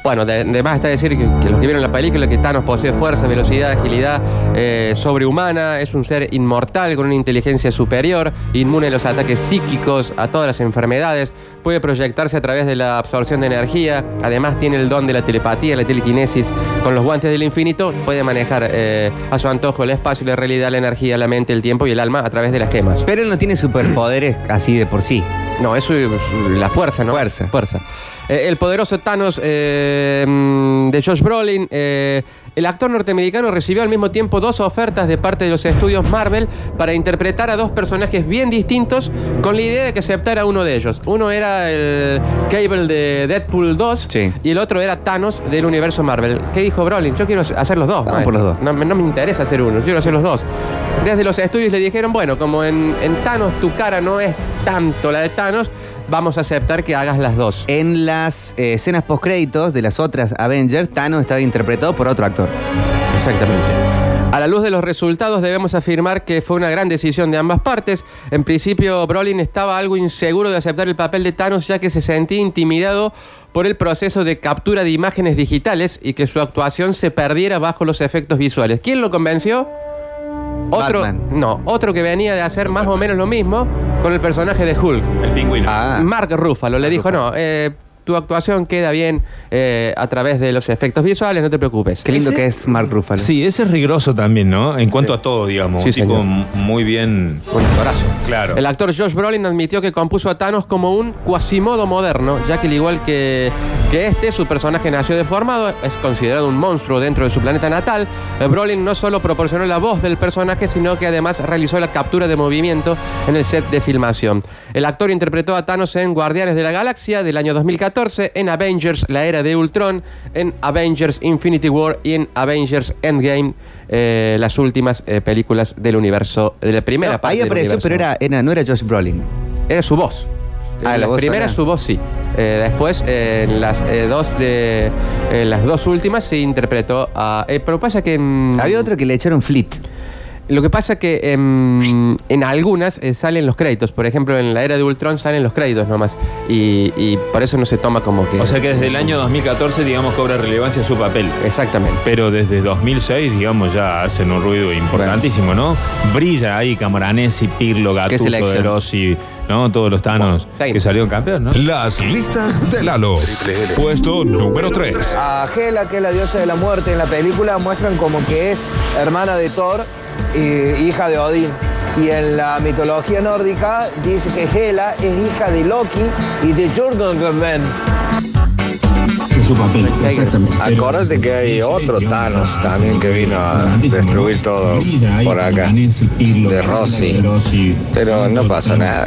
Bueno, de, de más está decir que, que los que vieron la película, que Thanos posee fuerza, velocidad, agilidad eh, sobrehumana, es un ser inmortal con una inteligencia superior, inmune a los ataques psíquicos, a todas las enfermedades, puede proyectarse a través de la absorción de energía, además tiene el don de la telepatía, la telequinesis, con los guantes del infinito puede manejar eh, a su antojo el espacio, la realidad, la energía, la mente, el tiempo y el alma a través de las gemas. Pero él no tiene superpoderes así de por sí. No, eso es la fuerza, ¿no? Fuerza. Fuerza. Eh, el poderoso Thanos eh, mm, de Josh Brolin. eh, el actor norteamericano recibió al mismo tiempo dos ofertas de parte de los estudios Marvel para interpretar a dos personajes bien distintos con la idea de que aceptara uno de ellos. Uno era el Cable de Deadpool 2 Sí. y el otro era Thanos del universo Marvel. ¿Qué dijo Brolin? Yo quiero hacer los dos. Por los dos. No, me- no me interesa hacer uno, yo quiero hacer los dos. Desde los estudios le dijeron, bueno, como en, en Thanos tu cara no es tanto la de Thanos, vamos a aceptar que hagas las dos. En las eh, escenas postcréditos de las otras Avengers, Thanos estaba interpretado por otro actor. Exactamente. A la luz de los resultados debemos afirmar que fue una gran decisión de ambas partes. En principio, Brolin estaba algo inseguro de aceptar el papel de Thanos ya que se sentía intimidado por el proceso de captura de imágenes digitales y que su actuación se perdiera bajo los efectos visuales. ¿Quién lo convenció? Otro, Batman. no, otro que venía de hacer más o menos lo mismo con el personaje de Hulk. El pingüino. Ah, Mark Ruffalo le dijo, no, eh, tu actuación queda bien eh, a través de los efectos visuales, no te preocupes. qué lindo Ese- que es Mark Ruffalo. Sí, ese es riguroso también, ¿no? En cuanto a todo, digamos. Sí, un tipo señor. muy bien. Con actorazo. Claro. El actor Josh Brolin admitió que compuso a Thanos como un cuasimodo moderno, ya que al igual que, que este, su personaje nació deformado, es considerado un monstruo dentro de su planeta natal. Eh, Brolin no solo proporcionó la voz del personaje, sino que además realizó la captura de movimiento en el set de filmación. El actor interpretó a Thanos en Guardianes de la Galaxia del año 2014, en Avengers La Era de Ultron, en Avengers Infinity War y en Avengers Endgame, eh, las últimas eh, películas del universo, de la primera No, parte ahí apareció, pero era, era- no era Josh Brolin. Era su voz. Ah, En la las primeras su voz sí. Eh, después, eh, en las eh, dos de en las dos últimas se interpretó a. eh, pero pasa que. mm, Había otro que le echaron flit. Lo que pasa que em, en algunas eh, salen los créditos. Por ejemplo, en la era de Ultron salen los créditos nomás. Y, y por eso no se toma como que. O sea que desde el año 2014, digamos, cobra relevancia su papel. Exactamente. Pero desde 2006, digamos, ya hacen un ruido importantísimo, ¿no? Brilla ahí Camoranesi, Pirlo, Qué Gattuso, selección. De Rossi, ¿no? Todos los tanos seguimos. que salieron campeones, ¿no? Las listas de Lalo. Puesto número 3. A Hela, que es la diosa de la muerte en la película, muestran como que es hermana de Thor y hija de Odín. Y en la mitología nórdica dice que Hela es hija de Loki y de Jordan Acordate que hay otro Thanos también que vino a destruir todo por acá. De Rossi. Pero no pasó nada.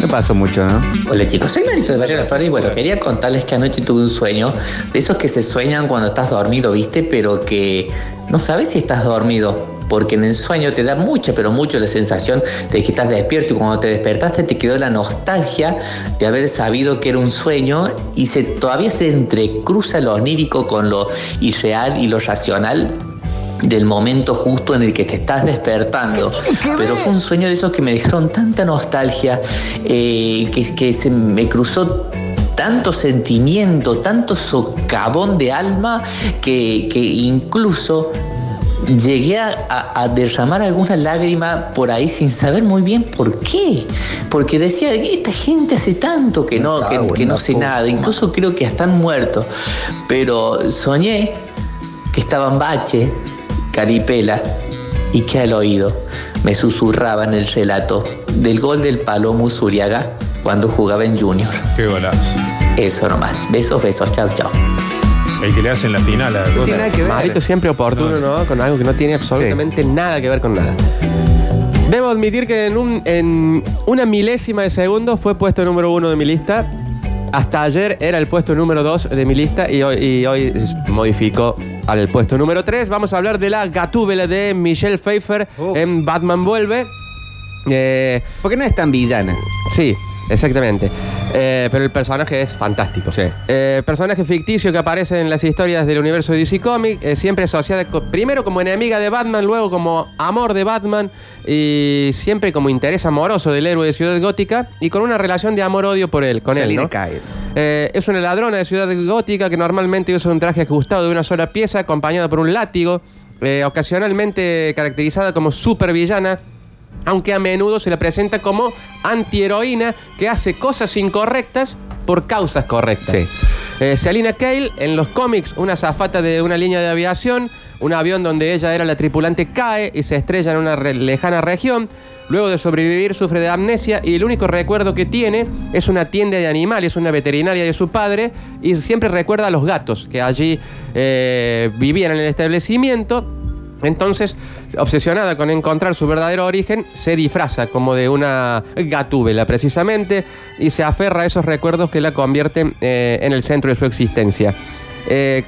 No pasó mucho, ¿no? Hola chicos, soy Marito de Barrio La Flor y bueno, quería contarles que anoche tuve un sueño, de esos que se sueñan cuando estás dormido, ¿viste? Pero que no sabes si estás dormido, porque en el sueño te da mucha, pero mucho la sensación de que estás despierto y cuando te despertaste te quedó la nostalgia de haber sabido que era un sueño y se, todavía se entrecruza lo onírico con lo irreal y lo racional del momento justo en el que te estás despertando. Pero fue un sueño de esos que me dejaron tanta nostalgia, eh, que, que se me cruzó tanto sentimiento, tanto socavón de alma, que, que incluso llegué a, a- a derramar alguna lágrima por ahí sin saber muy bien por qué. Porque decía, esta gente hace tanto que no, que, que no sé nada, incluso creo que están muertos. Pero soñé que estaban Bache, Caripela y que al oído me susurraban el relato del gol del Palomo Zuriaga cuando jugaba en Junior. Qué golazo. Eso nomás. Besos, besos. Chao, chao. El que le hacen la final a No tiene nada que ver. Marito siempre oportuno, ¿no? Con algo que no tiene absolutamente nada que ver con nada. Debo admitir que en, un- en una milésima de segundo fue puesto número uno de mi lista. Hasta ayer era el puesto número dos de mi lista y hoy, y hoy es- modificó al puesto número tres. Vamos a hablar de la gatúbela de Michelle Pfeiffer Oh. en Batman Vuelve. Eh, Porque no es tan villana. sí, exactamente. Eh, pero el personaje es fantástico. Sí. Eh, personaje ficticio que aparece en las historias del universo de DC Comics, eh, siempre asociada primero como enemiga de Batman, luego como amor de Batman y siempre como interés amoroso del héroe de Ciudad Gótica y con una relación de amor-odio por él, con él. ¿no? Kyle. Eh, es una ladrona de Ciudad Gótica que normalmente usa un traje ajustado de una sola pieza acompañada por un látigo, ocasionalmente caracterizada como supervillana, aunque a menudo se la presenta como antiheroína que hace cosas incorrectas por causas correctas. Sí. Eh, Selina Kale, en los cómics, una zafata de una línea de aviación, un avión donde ella era la tripulante cae y se estrella en una re- lejana región. Luego de sobrevivir sufre de amnesia y el único recuerdo que tiene es una tienda de animales, una veterinaria de su padre y siempre recuerda a los gatos que allí eh, vivían en el establecimiento. Entonces, obsesionada con encontrar su verdadero origen, se disfraza como de una gatúbela precisamente y se aferra a esos recuerdos que la convierten eh, en el centro de su existencia. Eh,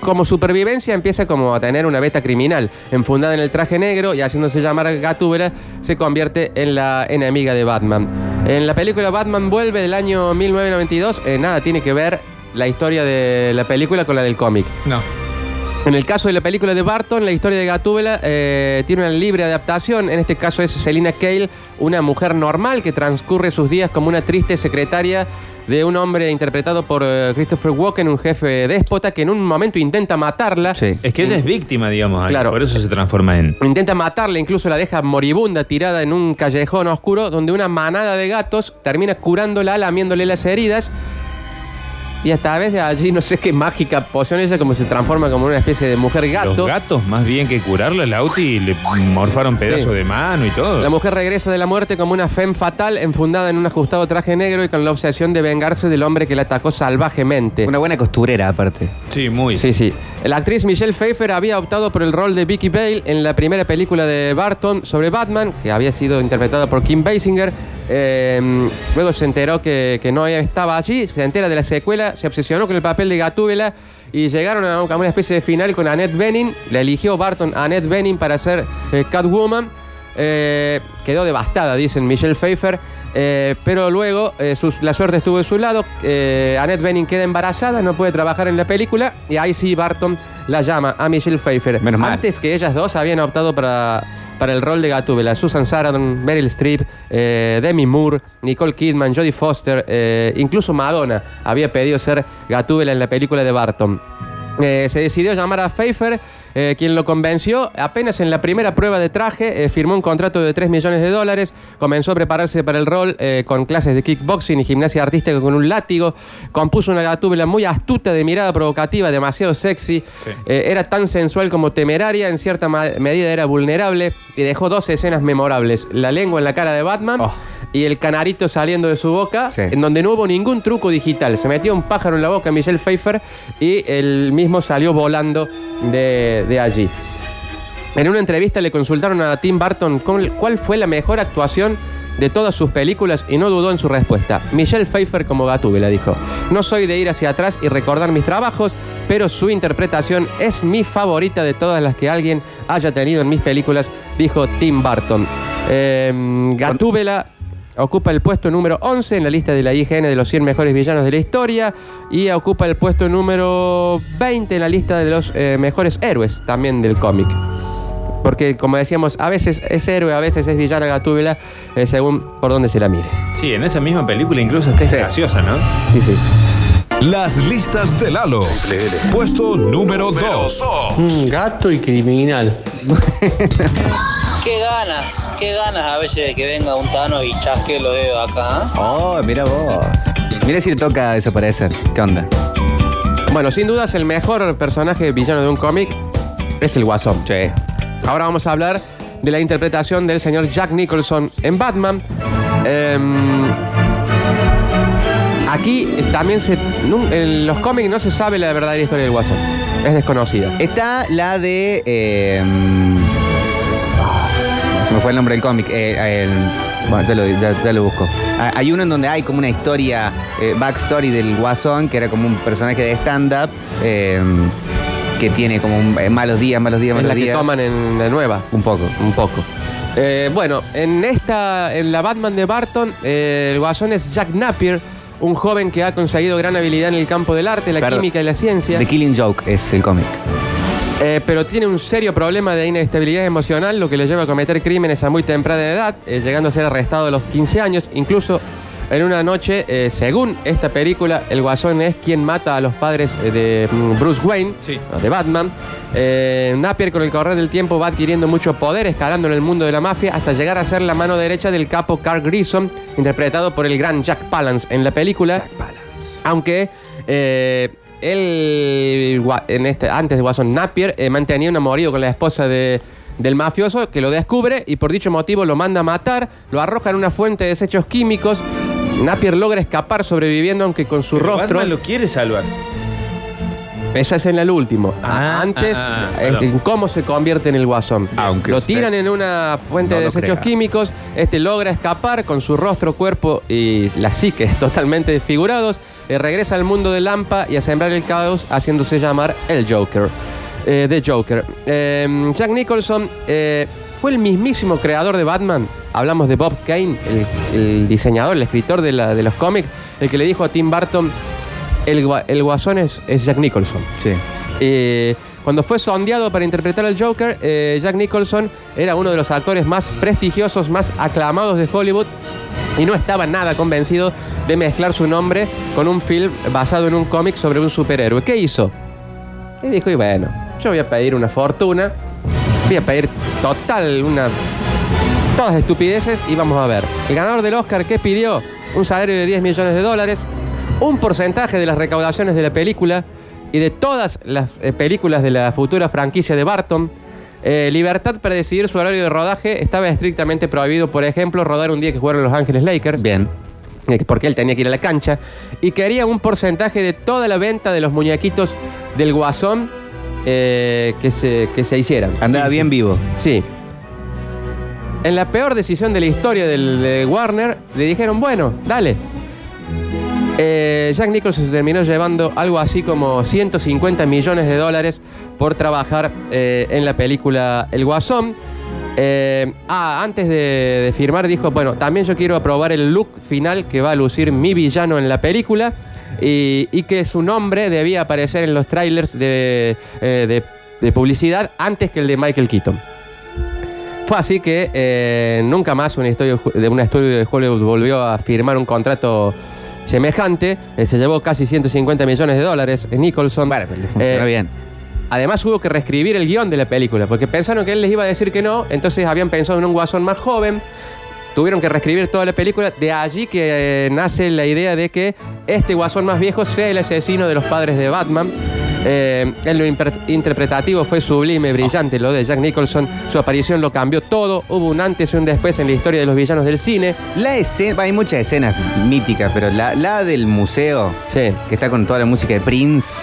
como supervivencia empieza como a tener una beta criminal, enfundada en el traje negro y haciéndose llamar Gatúbela, se convierte en la enemiga de Batman. En la película Batman vuelve del año 1992, eh, nada tiene que ver la historia de la película con la del cómic. No. En el caso de la película de Barton, la historia de Gatúbela eh, tiene una libre adaptación. En este caso es Selina Kale, una mujer normal que transcurre sus días como una triste secretaria de un hombre interpretado por eh, Christopher Walken, un jefe déspota que en un momento intenta matarla. Sí. Es que ella es víctima, digamos, ahí, Claro. por eso se transforma en. Intenta matarla, incluso la deja moribunda tirada en un callejón oscuro donde una manada de gatos termina curándola, lamiéndole las heridas. Y a través de allí, no sé qué mágica poción ella, como se transforma como una especie de mujer gato. Los gatos, más bien que curarla, el Auti le morfaron pedazos Sí. de mano y todo. La mujer regresa de la muerte como una femme fatal, enfundada en un ajustado traje negro y con la obsesión de vengarse del hombre que la atacó salvajemente. Una buena costurera, aparte. Sí, muy. Sí, sí. La actriz Michelle Pfeiffer había optado por el rol de Vicky Bale en la primera película de Barton sobre Batman, que había sido interpretada por Kim Basinger. Eh, luego se enteró que, que no estaba allí, se entera de la secuela, se obsesionó con el papel de Gatúbela y llegaron a una especie de final con Annette Bening. La eligió Barton a Annette Bening para ser eh, Catwoman. Eh, quedó devastada, dicen Michelle Pfeiffer. Eh, pero luego eh, sus- la suerte estuvo de su lado. Eh, Annette Bening queda embarazada, no puede trabajar en la película. Y ahí sí Barton la llama a Michelle Pfeiffer. Menos mal. Antes que ellas dos habían optado para, para el rol de Gatúbela. Susan Sarandon, Meryl Streep, Demi Moore, Nicole Kidman, Jodie Foster, incluso Madonna había pedido ser Gatúbela en la película de Barton. Se decidió llamar a Pfeiffer, eh, quien lo convenció. Apenas en la primera prueba de traje, eh, firmó un contrato de 3 millones de dólares. Comenzó a prepararse para el rol eh, con clases de kickboxing y gimnasia artística con un látigo. Compuso una gatúbela muy astuta, de mirada provocativa, demasiado sexy. Eh, era tan sensual como temeraria, en cierta medida era vulnerable. Y dejó dos escenas memorables: la lengua en la cara de Batman. Y el canarito saliendo de su boca, en donde no hubo ningún truco digital. Se metió un pájaro en la boca a Michelle Pfeiffer y él mismo salió volando de, de allí. En una entrevista le consultaron a Tim Burton cuál fue la mejor actuación de todas sus películas y no dudó en su respuesta. Michelle Pfeiffer como Gatúbela dijo, no soy de ir hacia atrás y recordar mis trabajos, pero su interpretación es mi favorita de todas las que alguien haya tenido en mis películas, dijo Tim Burton. Eh, Gatúbela ocupa el puesto número 11 en la lista de la IGN de los 100 mejores villanos de la historia y ocupa el puesto número 20 en la lista de los eh, mejores héroes también del cómic. Porque, como decíamos, a veces es héroe, a veces es villana Gatúbela, eh, según por donde se la mire. Sí, en esa misma película incluso está graciosa, ¿no? Sí, sí. Las listas de Lalo. Puesto número 2. Mm, gato y criminal. Qué ganas, qué ganas a veces de que venga un Tano y chasque los dedos acá. ¿eh? Oh, mira vos. Mira si le toca desaparecer. ¿Qué onda? Bueno, sin dudas el mejor personaje villano de un cómic es el Guasón. Ahora vamos a hablar de la interpretación del señor Jack Nicholson en Batman. Em, aquí también se, en los cómics no se sabe la verdadera historia del Guasón. Es desconocida. Está la de. eh, se me fue el nombre del cómic. eh, el- bueno, ya lo, ya- ya lo busco. Ah, Hay uno en donde hay como una historia, eh, backstory del Guasón, que era como un personaje de stand-up. eh, que tiene como un- eh, malos días, malos días, Es malos la que días. toman en la nueva. Un poco. Un poco. Eh, bueno, en esta, en la Batman de Barton, eh, el guasón es Jack Napier, un joven que ha conseguido gran habilidad en el campo del arte, la Perdón. química y la ciencia. The Killing Joke es el cómic. Eh, pero tiene un serio problema de inestabilidad emocional, lo que le lleva a cometer crímenes a muy temprana edad, eh, llegando a ser arrestado a los 15 años. Incluso en una noche, eh, según esta película, el guasón es quien mata a los padres de mm, Bruce Wayne, de Batman. Napier con el correr del tiempo va adquiriendo mucho poder, escalando en el mundo de la mafia, hasta llegar a ser la mano derecha del capo Carl Grissom, interpretado por el gran Jack Palance en la película. Aunque eh, él, en este, antes de Watson Napier, eh, mantenía un amorío con la esposa de- del mafioso que lo descubre y por dicho motivo lo manda a matar, lo arroja en una fuente de desechos químicos. Napier logra escapar sobreviviendo, aunque con su Pero rostro. Batman lo quiere salvar. Esa es en el último. Ah, Antes, ah, ah, eh, en cómo se convierte en el guasón. Aunque lo tiran en una fuente no de desechos químicos. Este logra escapar con su rostro, cuerpo y la psique totalmente desfigurados. Eh, regresa al mundo de Lampa y a sembrar el caos, haciéndose llamar el Joker. Eh, The Joker. Eh, Jack Nicholson eh, fue el mismísimo creador de Batman. Hablamos de Bob Kane, el, el diseñador, el escritor de, la- de los cómics, el que le dijo a Tim Burton, el, gua- el guasón es, es Jack Nicholson. Sí. Eh, cuando fue sondeado para interpretar al Joker, eh, Jack Nicholson era uno de los actores más prestigiosos, más aclamados de Hollywood y no estaba nada convencido de mezclar su nombre con un film basado en un cómic sobre un superhéroe. ¿Qué hizo? Y dijo, y bueno, yo voy a pedir una fortuna, voy a pedir total, una... Todas estupideces y vamos a ver. El ganador del Oscar, ¿qué pidió? Un salario de 10 millones de dólares, un porcentaje de las recaudaciones de la película y de todas las eh, películas de la futura franquicia de Barton. Eh, libertad para decidir su horario de rodaje estaba estrictamente prohibido, por ejemplo, rodar un día que jugaron Los Ángeles Lakers. Bien. Eh, porque él tenía que ir a la cancha, y quería un porcentaje de toda la venta de los muñequitos del guasón eh, que, se, que se hicieran. Andaba bien vivo. Sí. En la peor decisión de la historia del, de Warner, le dijeron, bueno, dale. Eh, Jack Nicholson se terminó llevando algo así como 150 millones de dólares por trabajar eh, en la película El Guasón. Eh, ah, antes de, de firmar dijo, bueno, también yo quiero aprobar el look final que va a lucir mi villano en la película y, y que su nombre debía aparecer en los trailers de, eh, de- de publicidad antes que el de Michael Keaton. Fue así que eh, nunca más un estudio de un estudio de Hollywood volvió a firmar un contrato semejante. Se llevó casi 150 millones de dólares Nicholson. Bueno, bien. Además hubo que reescribir el guion de la película, porque pensaron que él les iba a decir que no, entonces habían pensado en un guasón más joven, tuvieron que reescribir toda la película, de allí que eh, nace la idea de que este guasón más viejo sea el asesino de los padres de Batman. Eh, en lo interpretativo fue sublime, brillante lo de Jack Nicholson, su aparición lo cambió todo, hubo un antes y un después en la historia de los villanos del cine. La escena, hay muchas escenas míticas, pero la, la del museo, Sí. que está con toda la música de Prince.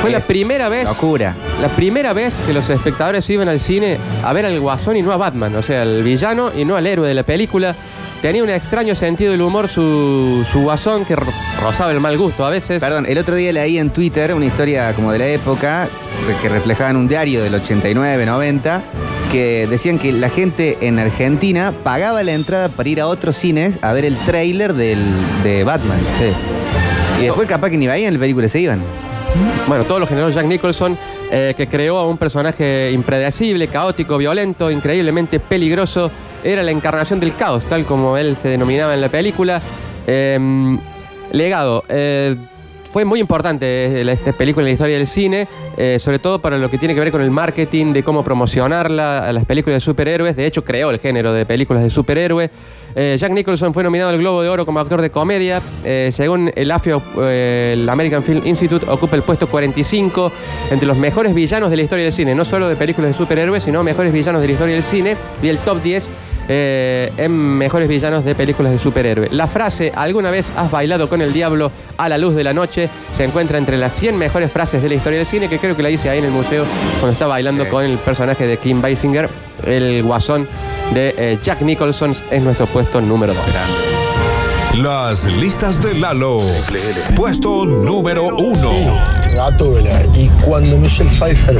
Fue la es primera vez Locura. La primera vez que los espectadores iban al cine a ver al guasón y no a Batman, o sea, al villano y no al héroe de la película. Tenía un extraño sentido del humor su, su guasón que ro- rozaba el mal gusto a veces. Perdón, el otro día leí en Twitter una historia como de la época re- que reflejaba en un diario del 89, 90, que decían que la gente en Argentina pagaba la entrada para ir a otros cines a ver el tráiler del- de Batman. Y después capaz que ni veían la película, se iban. Bueno, todo lo generó Jack Nicholson, eh, que creó a un personaje impredecible, caótico, violento, increíblemente peligroso. Era la encarnación del caos, tal como él se denominaba en la película. Eh, legado. eh, fue muy importante eh, esta película en la historia del cine, sobre todo para lo que tiene que ver con el marketing, de cómo promocionarla, a las películas de superhéroes. De hecho, creó el género de películas de superhéroes. Eh, Jack Nicholson fue nominado al Globo de Oro como actor de comedia. Eh, según el AFIO, eh, el American Film Institute, ocupa el puesto 45 entre los mejores villanos de la historia del cine, no solo de películas de superhéroes, sino mejores villanos de la historia del cine y el top 10 eh, en mejores villanos de películas de superhéroes. La frase ¿Alguna vez has bailado con el diablo a la luz de la noche? se encuentra entre las 100 mejores frases de la historia del cine, que creo que la hice ahí en el museo cuando está bailando con el personaje de Kim Basinger, el guasón de eh, Jack Nicholson, es nuestro puesto número 2. Las listas de Lalo. Puesto número uno. Gatúbela. Y cuando Michelle Pfeiffer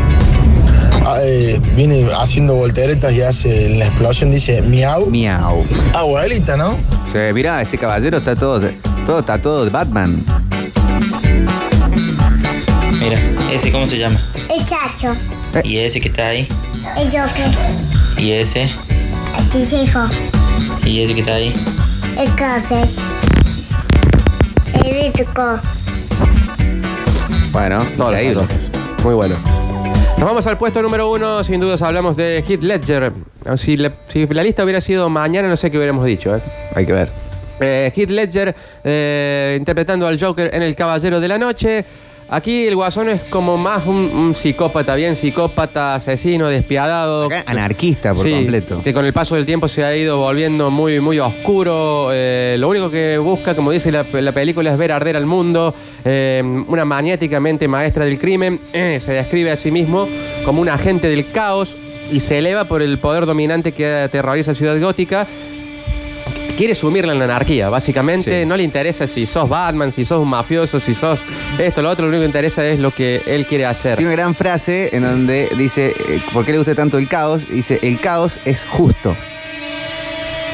ah, eh, viene haciendo volteretas y hace la explosión, dice miau. Miau. Abuelita, ¿no? Sí, mirá, este caballero está todo, todo está todo de Batman. Mira, ese cómo se llama. El Chacho. Y ese que está ahí. El Joker. Y ese. El Tisejo. Y ese que está ahí. El Cofres. El Vituco. Bueno, todos los tatuajes. Muy bueno. Nos vamos al puesto número uno. Sin dudas hablamos de Heath Ledger. Si, le- si la lista hubiera sido mañana, no sé qué hubiéramos dicho. ¿eh? Hay que ver. Eh, Heath Ledger eh, interpretando al Joker en El Caballero de la Noche. Aquí el guasón es como más un, un psicópata, bien psicópata, asesino, despiadado. Anarquista por Sí, completo. Que con el paso del tiempo se ha ido volviendo muy, muy oscuro. Eh, lo único que busca, como dice la, la película, es ver arder al mundo. Eh, una maniáticamente maestra del crimen. Eh, se describe a sí mismo como un agente del caos y se eleva por el poder dominante que aterroriza Ciudad Gótica. Quiere sumirla en la anarquía, básicamente. No le interesa si sos Batman, si sos un mafioso, si sos esto, lo otro. Lo único que interesa es lo que él quiere hacer. Tiene una gran frase en donde dice, eh, ¿por qué le gusta tanto el caos? Dice, el caos es justo.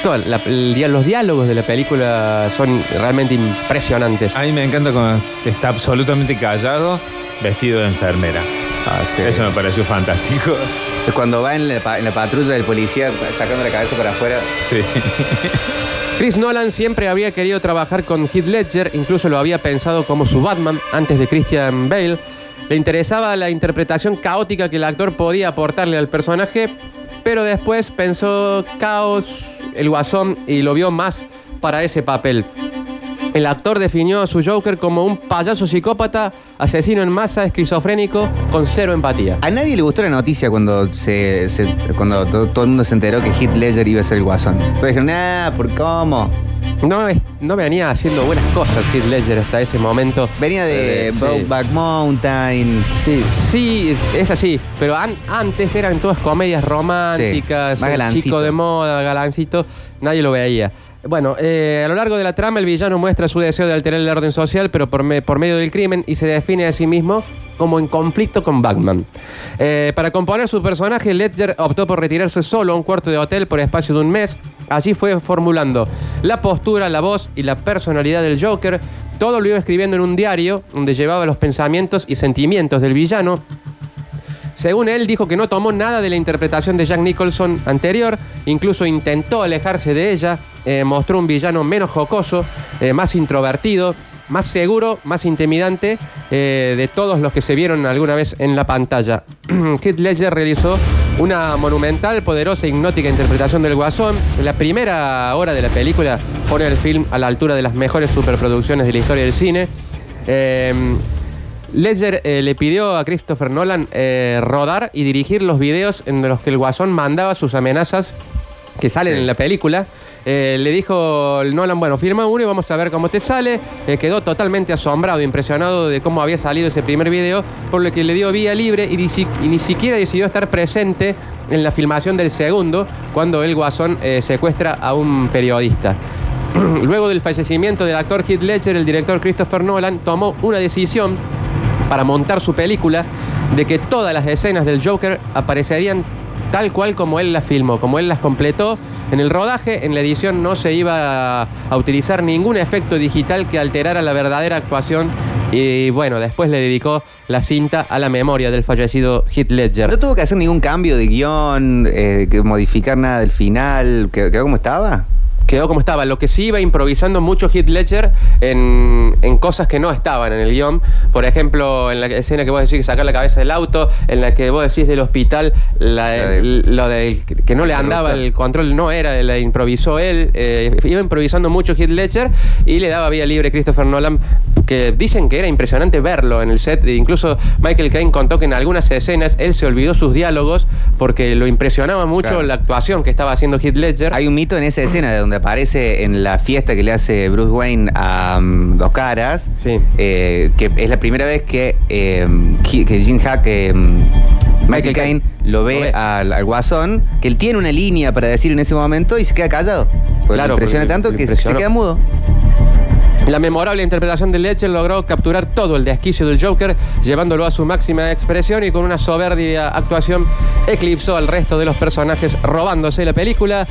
Toda la- el los diálogos de la película son realmente impresionantes. A mí me encanta cuando está absolutamente callado, vestido de enfermera. Eso me pareció fantástico. Cuando va en la, en la patrulla del policía sacando la cabeza para afuera. Sí. Chris Nolan siempre había querido trabajar con Heath Ledger, incluso lo había pensado como su Batman antes de Christian Bale. Le interesaba la interpretación caótica que el actor podía aportarle al personaje, pero después pensó caos, el guasón, y lo vio más para ese papel. El actor definió a su Joker como un payaso psicópata, asesino en masa, esquizofrénico, con cero empatía. A nadie le gustó la noticia cuando se, se- cuando to- todo el mundo se enteró que Heath Ledger iba a ser el guasón. Entonces dijeron, ah, ¿por cómo? No, es- no venía haciendo buenas cosas Heath Ledger hasta ese momento. Venía de Eh, sí. Brokeback Mountain. Sí, sí, es así. Pero an- antes eran todas comedias románticas, Sí, más el galancito. chico de moda, galancito, nadie lo veía. Bueno, eh, a lo largo de la trama el villano muestra su deseo de alterar el orden social, pero por, me- por medio del crimen, y se define a sí mismo como en conflicto con Batman. Eh, para componer su personaje, Ledger optó por retirarse solo a un cuarto de hotel por espacio de un mes. Allí fue formulando la postura, la voz y la personalidad del Joker. Todo lo iba escribiendo en un diario donde llevaba los pensamientos y sentimientos del villano según él, dijo que no tomó nada de la interpretación de Jack Nicholson anterior, incluso intentó alejarse de ella, eh, mostró un villano menos jocoso, eh, más introvertido, más seguro, más intimidante eh, de todos los que se vieron alguna vez en la pantalla. Heath Ledger realizó una monumental, poderosa e hipnótica interpretación del Guasón. En la primera hora de la película pone el film a la altura de las mejores superproducciones de la historia del cine. Ledger eh, le pidió a Christopher Nolan eh, rodar y dirigir los videos en los que el Guasón mandaba sus amenazas que salen en la película. Eh, le dijo Nolan, bueno, firma uno y vamos a ver cómo te sale. Eh, quedó totalmente asombrado, impresionado de cómo había salido ese primer video, por lo que le dio vía libre y, ni si- y ni siquiera decidió estar presente en la filmación del segundo, cuando el Guasón eh, secuestra a un periodista. Luego del fallecimiento del actor Heath Ledger, el director Christopher Nolan tomó una decisión para montar su película de que todas las escenas del Joker aparecerían tal cual como él las filmó, como él las completó. En el rodaje, en la edición, no se iba a, utilizar ningún efecto digital que alterara la verdadera actuación. Y bueno, después le dedicó la cinta a la memoria del fallecido Heath Ledger. No tuvo que hacer ningún cambio de guion, eh, que modificar nada del final. ¿Quedó, quedó como estaba? Quedó como estaba. Lo que sí iba improvisando mucho Heath Ledger en, en cosas que no estaban en el guion. Por ejemplo, en la escena que vos decís que sacar la cabeza del auto, en la que vos decís del hospital, la- lo de que no le andaba el control, no era, la improvisó él. eh, iba improvisando mucho Heath Ledger y le daba vía libre Christopher Nolan, que dicen que era impresionante verlo en el set. E Incluso Michael Caine contó que en algunas escenas él se olvidó sus diálogos porque lo impresionaba mucho Claro. la actuación que estaba haciendo Heath Ledger. Hay un mito en esa escena de donde aparece en la fiesta que le hace Bruce Wayne a mm, Dos Caras, eh, que es la primera vez que, eh, que Jim Hack, eh, Michael, Caine, lo ve, lo ve. Al, al guasón, que él tiene una línea para decir en ese momento y se queda callado. Porque Claro, le impresiona tanto que se queda mudo. La memorable interpretación de Ledger logró capturar todo el desquicio del Joker, llevándolo a su máxima expresión y con una soberbia actuación eclipsó al resto de los personajes, robándose la película.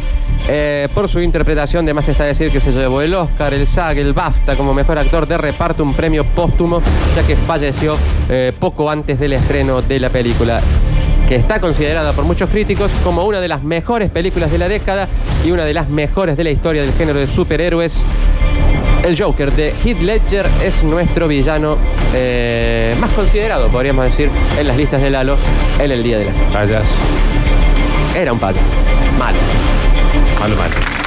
Eh, por su interpretación, de más está decir que se llevó el Oscar, el SAG, el BAFTA como mejor actor de reparto, un premio póstumo, ya que falleció eh, poco antes del estreno de la película que está considerada por muchos críticos como una de las mejores películas de la década y una de las mejores de la historia del género de superhéroes. El Joker de Heath Ledger es nuestro villano eh, más considerado, podríamos decir, en las listas de Lalo en el día de la fecha. Payaso. Era un payaso. Malo. Malo, malo.